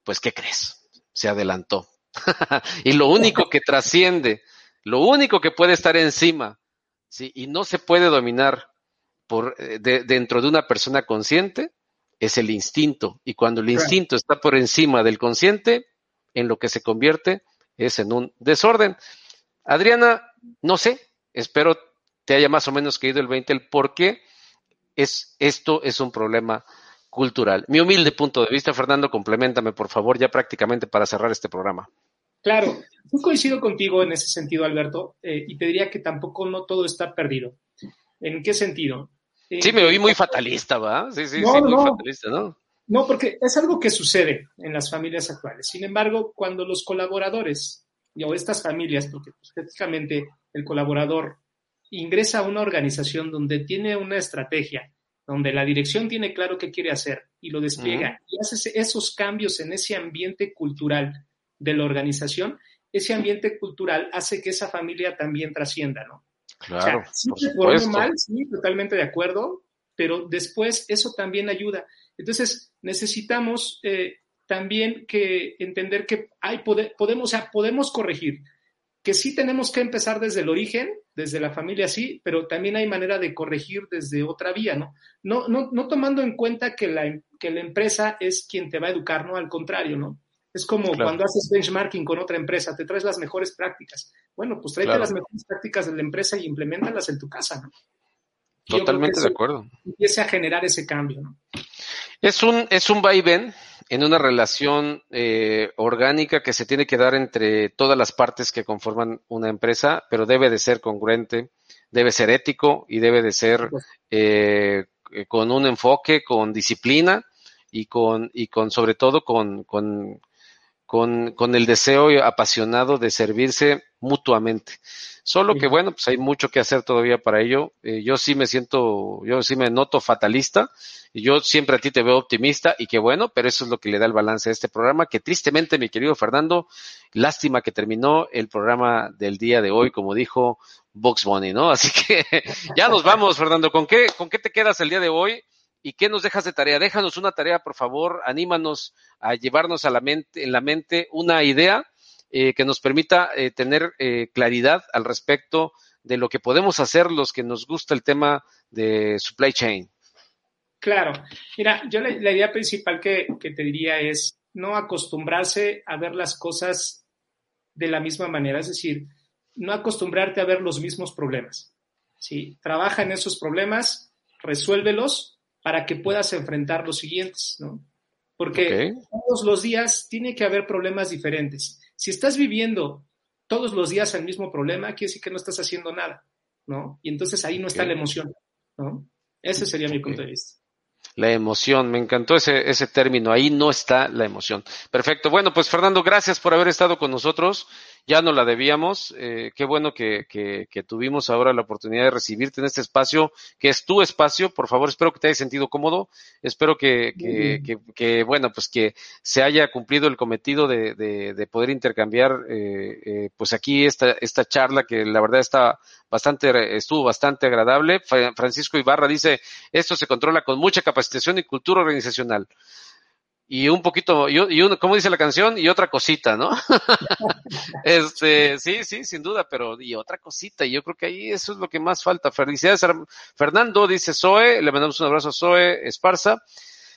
pues, ¿qué crees? Se adelantó. y lo único que trasciende, lo único que puede estar encima, ¿sí? y no se puede dominar por, eh, dentro de una persona consciente, es el instinto. Y cuando el instinto está por encima del consciente, en lo que se convierte es en un desorden. Adriana, no sé, espero te haya más o menos caído el 20 el por qué es, esto es un problema cultural. Mi humilde punto de vista, Fernando, complementame, por favor, ya prácticamente para cerrar este programa. Claro, yo coincido contigo en ese sentido, Alberto, eh, y te diría que tampoco no todo está perdido. ¿En qué sentido? Sí, me oí muy fatalista, ¿va? Sí, sí, sí, muy fatalista, ¿no? No, porque es algo que sucede en las familias actuales. Sin embargo, cuando los colaboradores o estas familias, porque pues, prácticamente el colaborador ingresa a una organización donde tiene una estrategia, donde la dirección tiene claro qué quiere hacer y lo despliega y hace esos cambios en ese ambiente cultural de la organización, ese ambiente cultural hace que esa familia también trascienda, ¿no? Claro. por mal, sí, totalmente de acuerdo, pero después eso también ayuda. Entonces, necesitamos eh, también que entender que hay podemos, o sea, podemos corregir, que sí tenemos que empezar desde el origen, desde la familia sí, pero también hay manera de corregir desde otra vía, ¿no? No, no, no tomando en cuenta que la, que la empresa es quien te va a educar, ¿no? Al contrario, ¿no? Es como cuando haces benchmarking con otra empresa, te traes las mejores prácticas. Bueno, pues tráete las mejores prácticas de la empresa y implementalas en tu casa, ¿no? Totalmente de acuerdo. Empiece a generar ese cambio, ¿no? Es un, es un vaivén en una relación eh, orgánica que se tiene que dar entre todas las partes que conforman una empresa, pero debe de ser congruente, debe ser ético y debe de ser eh, con un enfoque, con disciplina y con, y con sobre todo con, con, con, con el deseo apasionado de servirse mutuamente. Solo que bueno, pues hay mucho que hacer todavía para ello. Eh, yo sí me siento, yo sí me noto fatalista y yo siempre a ti te veo optimista y qué bueno, pero eso es lo que le da el balance a este programa, que tristemente, mi querido Fernando, lástima que terminó el programa del día de hoy, como dijo Box Bunny, ¿no? Así que ya nos vamos, Fernando. ¿Con qué, con qué te quedas el día de hoy? ¿Y qué nos dejas de tarea? Déjanos una tarea, por favor, anímanos a llevarnos a la mente, en la mente una idea eh, que nos permita eh, tener eh, claridad al respecto de lo que podemos hacer los que nos gusta el tema de supply chain. Claro, mira, yo la, idea principal que, te diría es no acostumbrarse a ver las cosas de la misma manera, es decir, no acostumbrarte a ver los mismos problemas. ¿sí? Trabaja en esos problemas, resuélvelos para que puedas enfrentar los siguientes, ¿no? Porque todos los días tiene que haber problemas diferentes. Si estás viviendo todos los días el mismo problema, quiere decir que no estás haciendo nada, ¿no? Y entonces ahí no está la emoción, ¿no? Ese sería mi punto de vista. La emoción, me encantó ese, ese término, ahí no está la emoción. Perfecto, bueno, pues Fernando, gracias por haber estado con nosotros ya no la debíamos. Eh, qué bueno que, que, que, tuvimos ahora la oportunidad de recibirte en este espacio, que es tu espacio. Por favor, espero que te hayas sentido cómodo. Espero que, que, que bueno, pues que se haya cumplido el cometido de, de, de poder intercambiar, eh, eh, pues aquí esta, esta charla que la verdad está bastante, estuvo bastante agradable. Francisco Ibarra dice, esto se controla con mucha capacitación y cultura organizacional y un poquito, y, y uno, ¿cómo dice la canción? Y otra cosita, ¿no? este, sí, sí, sin duda, pero y otra cosita, y yo creo que ahí eso es lo que más falta. Felicidades, Fernando, dice Zoe, le mandamos un abrazo a Zoe Esparza.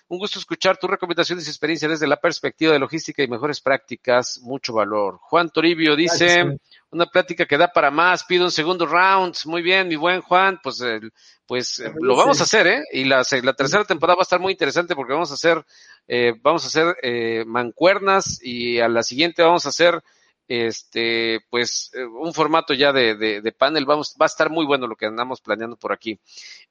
Un gusto escuchar tus recomendaciones y experiencias desde la perspectiva de logística y mejores prácticas, mucho valor. Juan Toribio dice, una plática que da para más, pido un segundo round. Muy bien, mi buen Juan, pues, pues lo vamos a hacer, ¿eh? Y la, la tercera temporada va a estar muy interesante porque vamos a hacer, eh, vamos a hacer eh, mancuernas y a la siguiente vamos a hacer este, pues, eh, un formato ya de, de, panel. Vamos, va a estar muy bueno lo que andamos planeando por aquí.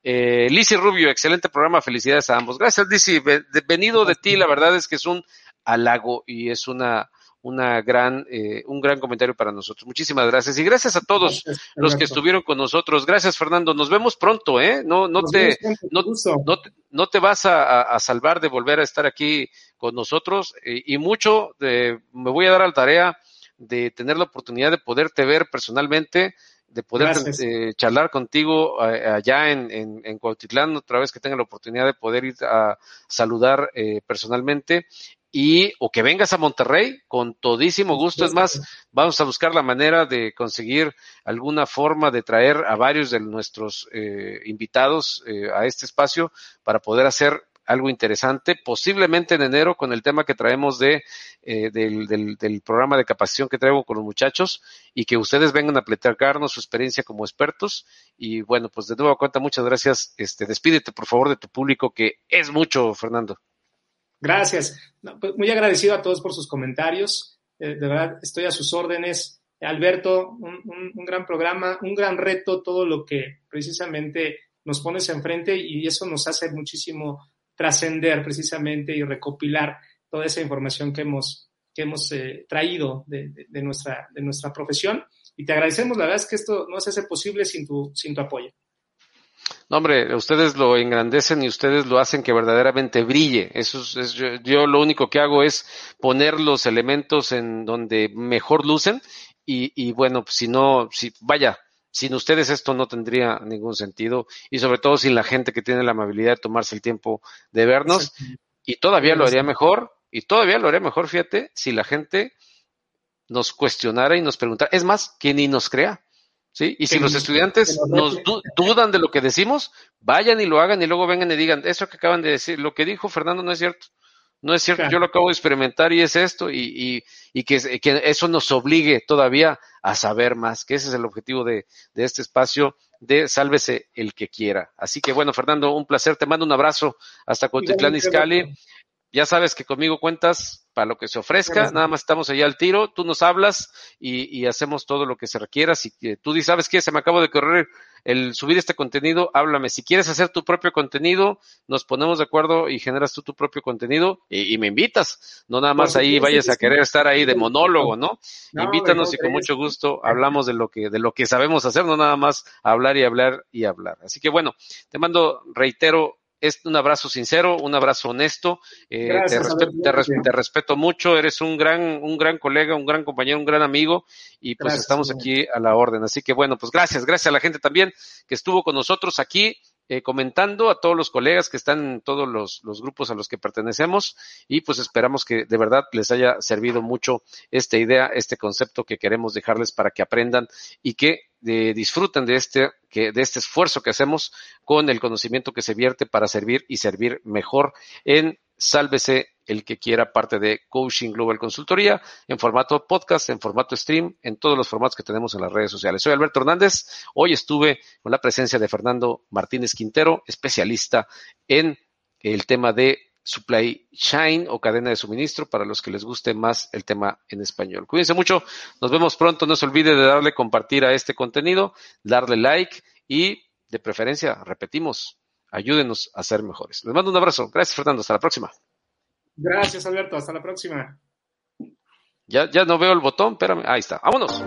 Eh, Lizzy Rubio, excelente programa. Felicidades a ambos. Gracias, Lizzy. Venido de ti, la verdad es que es un halago y es una, una gran, eh, un gran comentario para nosotros. Muchísimas gracias. Y gracias a todos los que estuvieron con nosotros. Gracias, Fernando. Nos vemos pronto, ¿eh? No, no, te, no, no, no, te vas a, a, salvar de volver a estar aquí con nosotros. y mucho, de, me voy a dar a la tarea de tener la oportunidad de poderte ver personalmente, de poder eh, charlar contigo allá en, en, en Cuautitlán, otra vez que tenga la oportunidad de poder ir a saludar eh, personalmente y o que vengas a Monterrey con todísimo gusto. Es más, vamos a buscar la manera de conseguir alguna forma de traer a varios de nuestros eh, invitados eh, a este espacio para poder hacer algo interesante, posiblemente en enero con el tema que traemos de, eh, del, del, programa de capacitación que traigo con los muchachos y que ustedes vengan a platicarnos su experiencia como expertos. Y bueno, pues de nuevo cuenta, muchas gracias. Este, despídete por favor de tu público, que es mucho, Fernando. Gracias. Pues muy agradecido a todos por sus comentarios. Eh, de verdad, estoy a sus órdenes. Alberto, un, un, un, gran programa, un gran reto, todo lo que precisamente nos pones enfrente y eso nos hace muchísimo trascender precisamente y recopilar toda esa información que hemos, que hemos eh, traído de, de, nuestra, de nuestra profesión. Y te agradecemos, la verdad es que esto no se hace posible sin tu, sin tu apoyo. No, hombre, ustedes lo engrandecen y ustedes lo hacen que verdaderamente brille. Eso es, es yo, yo, lo único que hago es poner los elementos en donde mejor lucen y, y bueno, si no, si vaya, sin ustedes esto no tendría ningún sentido y sobre todo sin la gente que tiene la amabilidad de tomarse el tiempo de vernos y todavía lo haría mejor y todavía lo haría mejor, fíjate, si la gente nos cuestionara y nos preguntara, es más, que ni nos crea. ¿Sí? Y si los estudiantes nos du dudan de lo que decimos, vayan y lo hagan y luego vengan y digan, eso que acaban de decir, lo que dijo Fernando no es cierto. No es cierto, claro. yo lo acabo de experimentar y es esto, y, y, y que, que, eso nos obligue todavía a saber más, que ese es el objetivo de, de, este espacio de Sálvese el que quiera. Así que bueno, Fernando, un placer, te mando un abrazo hasta Cotitlán Izcalli. Ya sabes que conmigo cuentas para lo que se ofrezca, nada más estamos allá al tiro, tú nos hablas y, hacemos todo lo que se requiera. Si tú dices, ¿sabes qué? Se me acabo de correr el subir este contenido, háblame. Si quieres hacer tu propio contenido, nos ponemos de acuerdo y generas tú tu propio contenido y, me invitas. No nada más ahí vayas a querer estar ahí de monólogo, ¿no? Invítanos y con mucho gusto hablamos de lo que, de lo que sabemos hacer, no nada más hablar y hablar y hablar. Así que bueno, te mando, reitero, es un abrazo sincero, un abrazo honesto. Eh, te, respeto, te, respeto, mucho, eres un gran, un gran colega, un gran compañero, un gran amigo y pues estamos aquí a la orden. Así que bueno, pues gracias, gracias a la gente también que estuvo con nosotros aquí. Eh, comentando a todos los colegas que están en todos los, los, grupos a los que pertenecemos y pues esperamos que de verdad les haya servido mucho esta idea, este concepto que queremos dejarles para que aprendan y que de, disfruten de este, que, de este esfuerzo que hacemos con el conocimiento que se vierte para servir y servir mejor en Sálvese el que quiera parte de Coaching Global Consultoría en formato podcast, en formato stream, en todos los formatos que tenemos en las redes sociales. Soy Alberto Hernández. Hoy estuve con la presencia de Fernando Martínez Quintero, especialista en el tema de supply chain o cadena de suministro para los que les guste más el tema en español. Cuídense mucho, nos vemos pronto, no se olvide de darle compartir a este contenido, darle like y de preferencia, repetimos, ayúdenos a ser mejores. Les mando un abrazo. Gracias, Fernando. Hasta la próxima. Gracias, Alberto. Hasta la próxima. Ya, ya no veo el botón, espérame. Ahí está. Vámonos.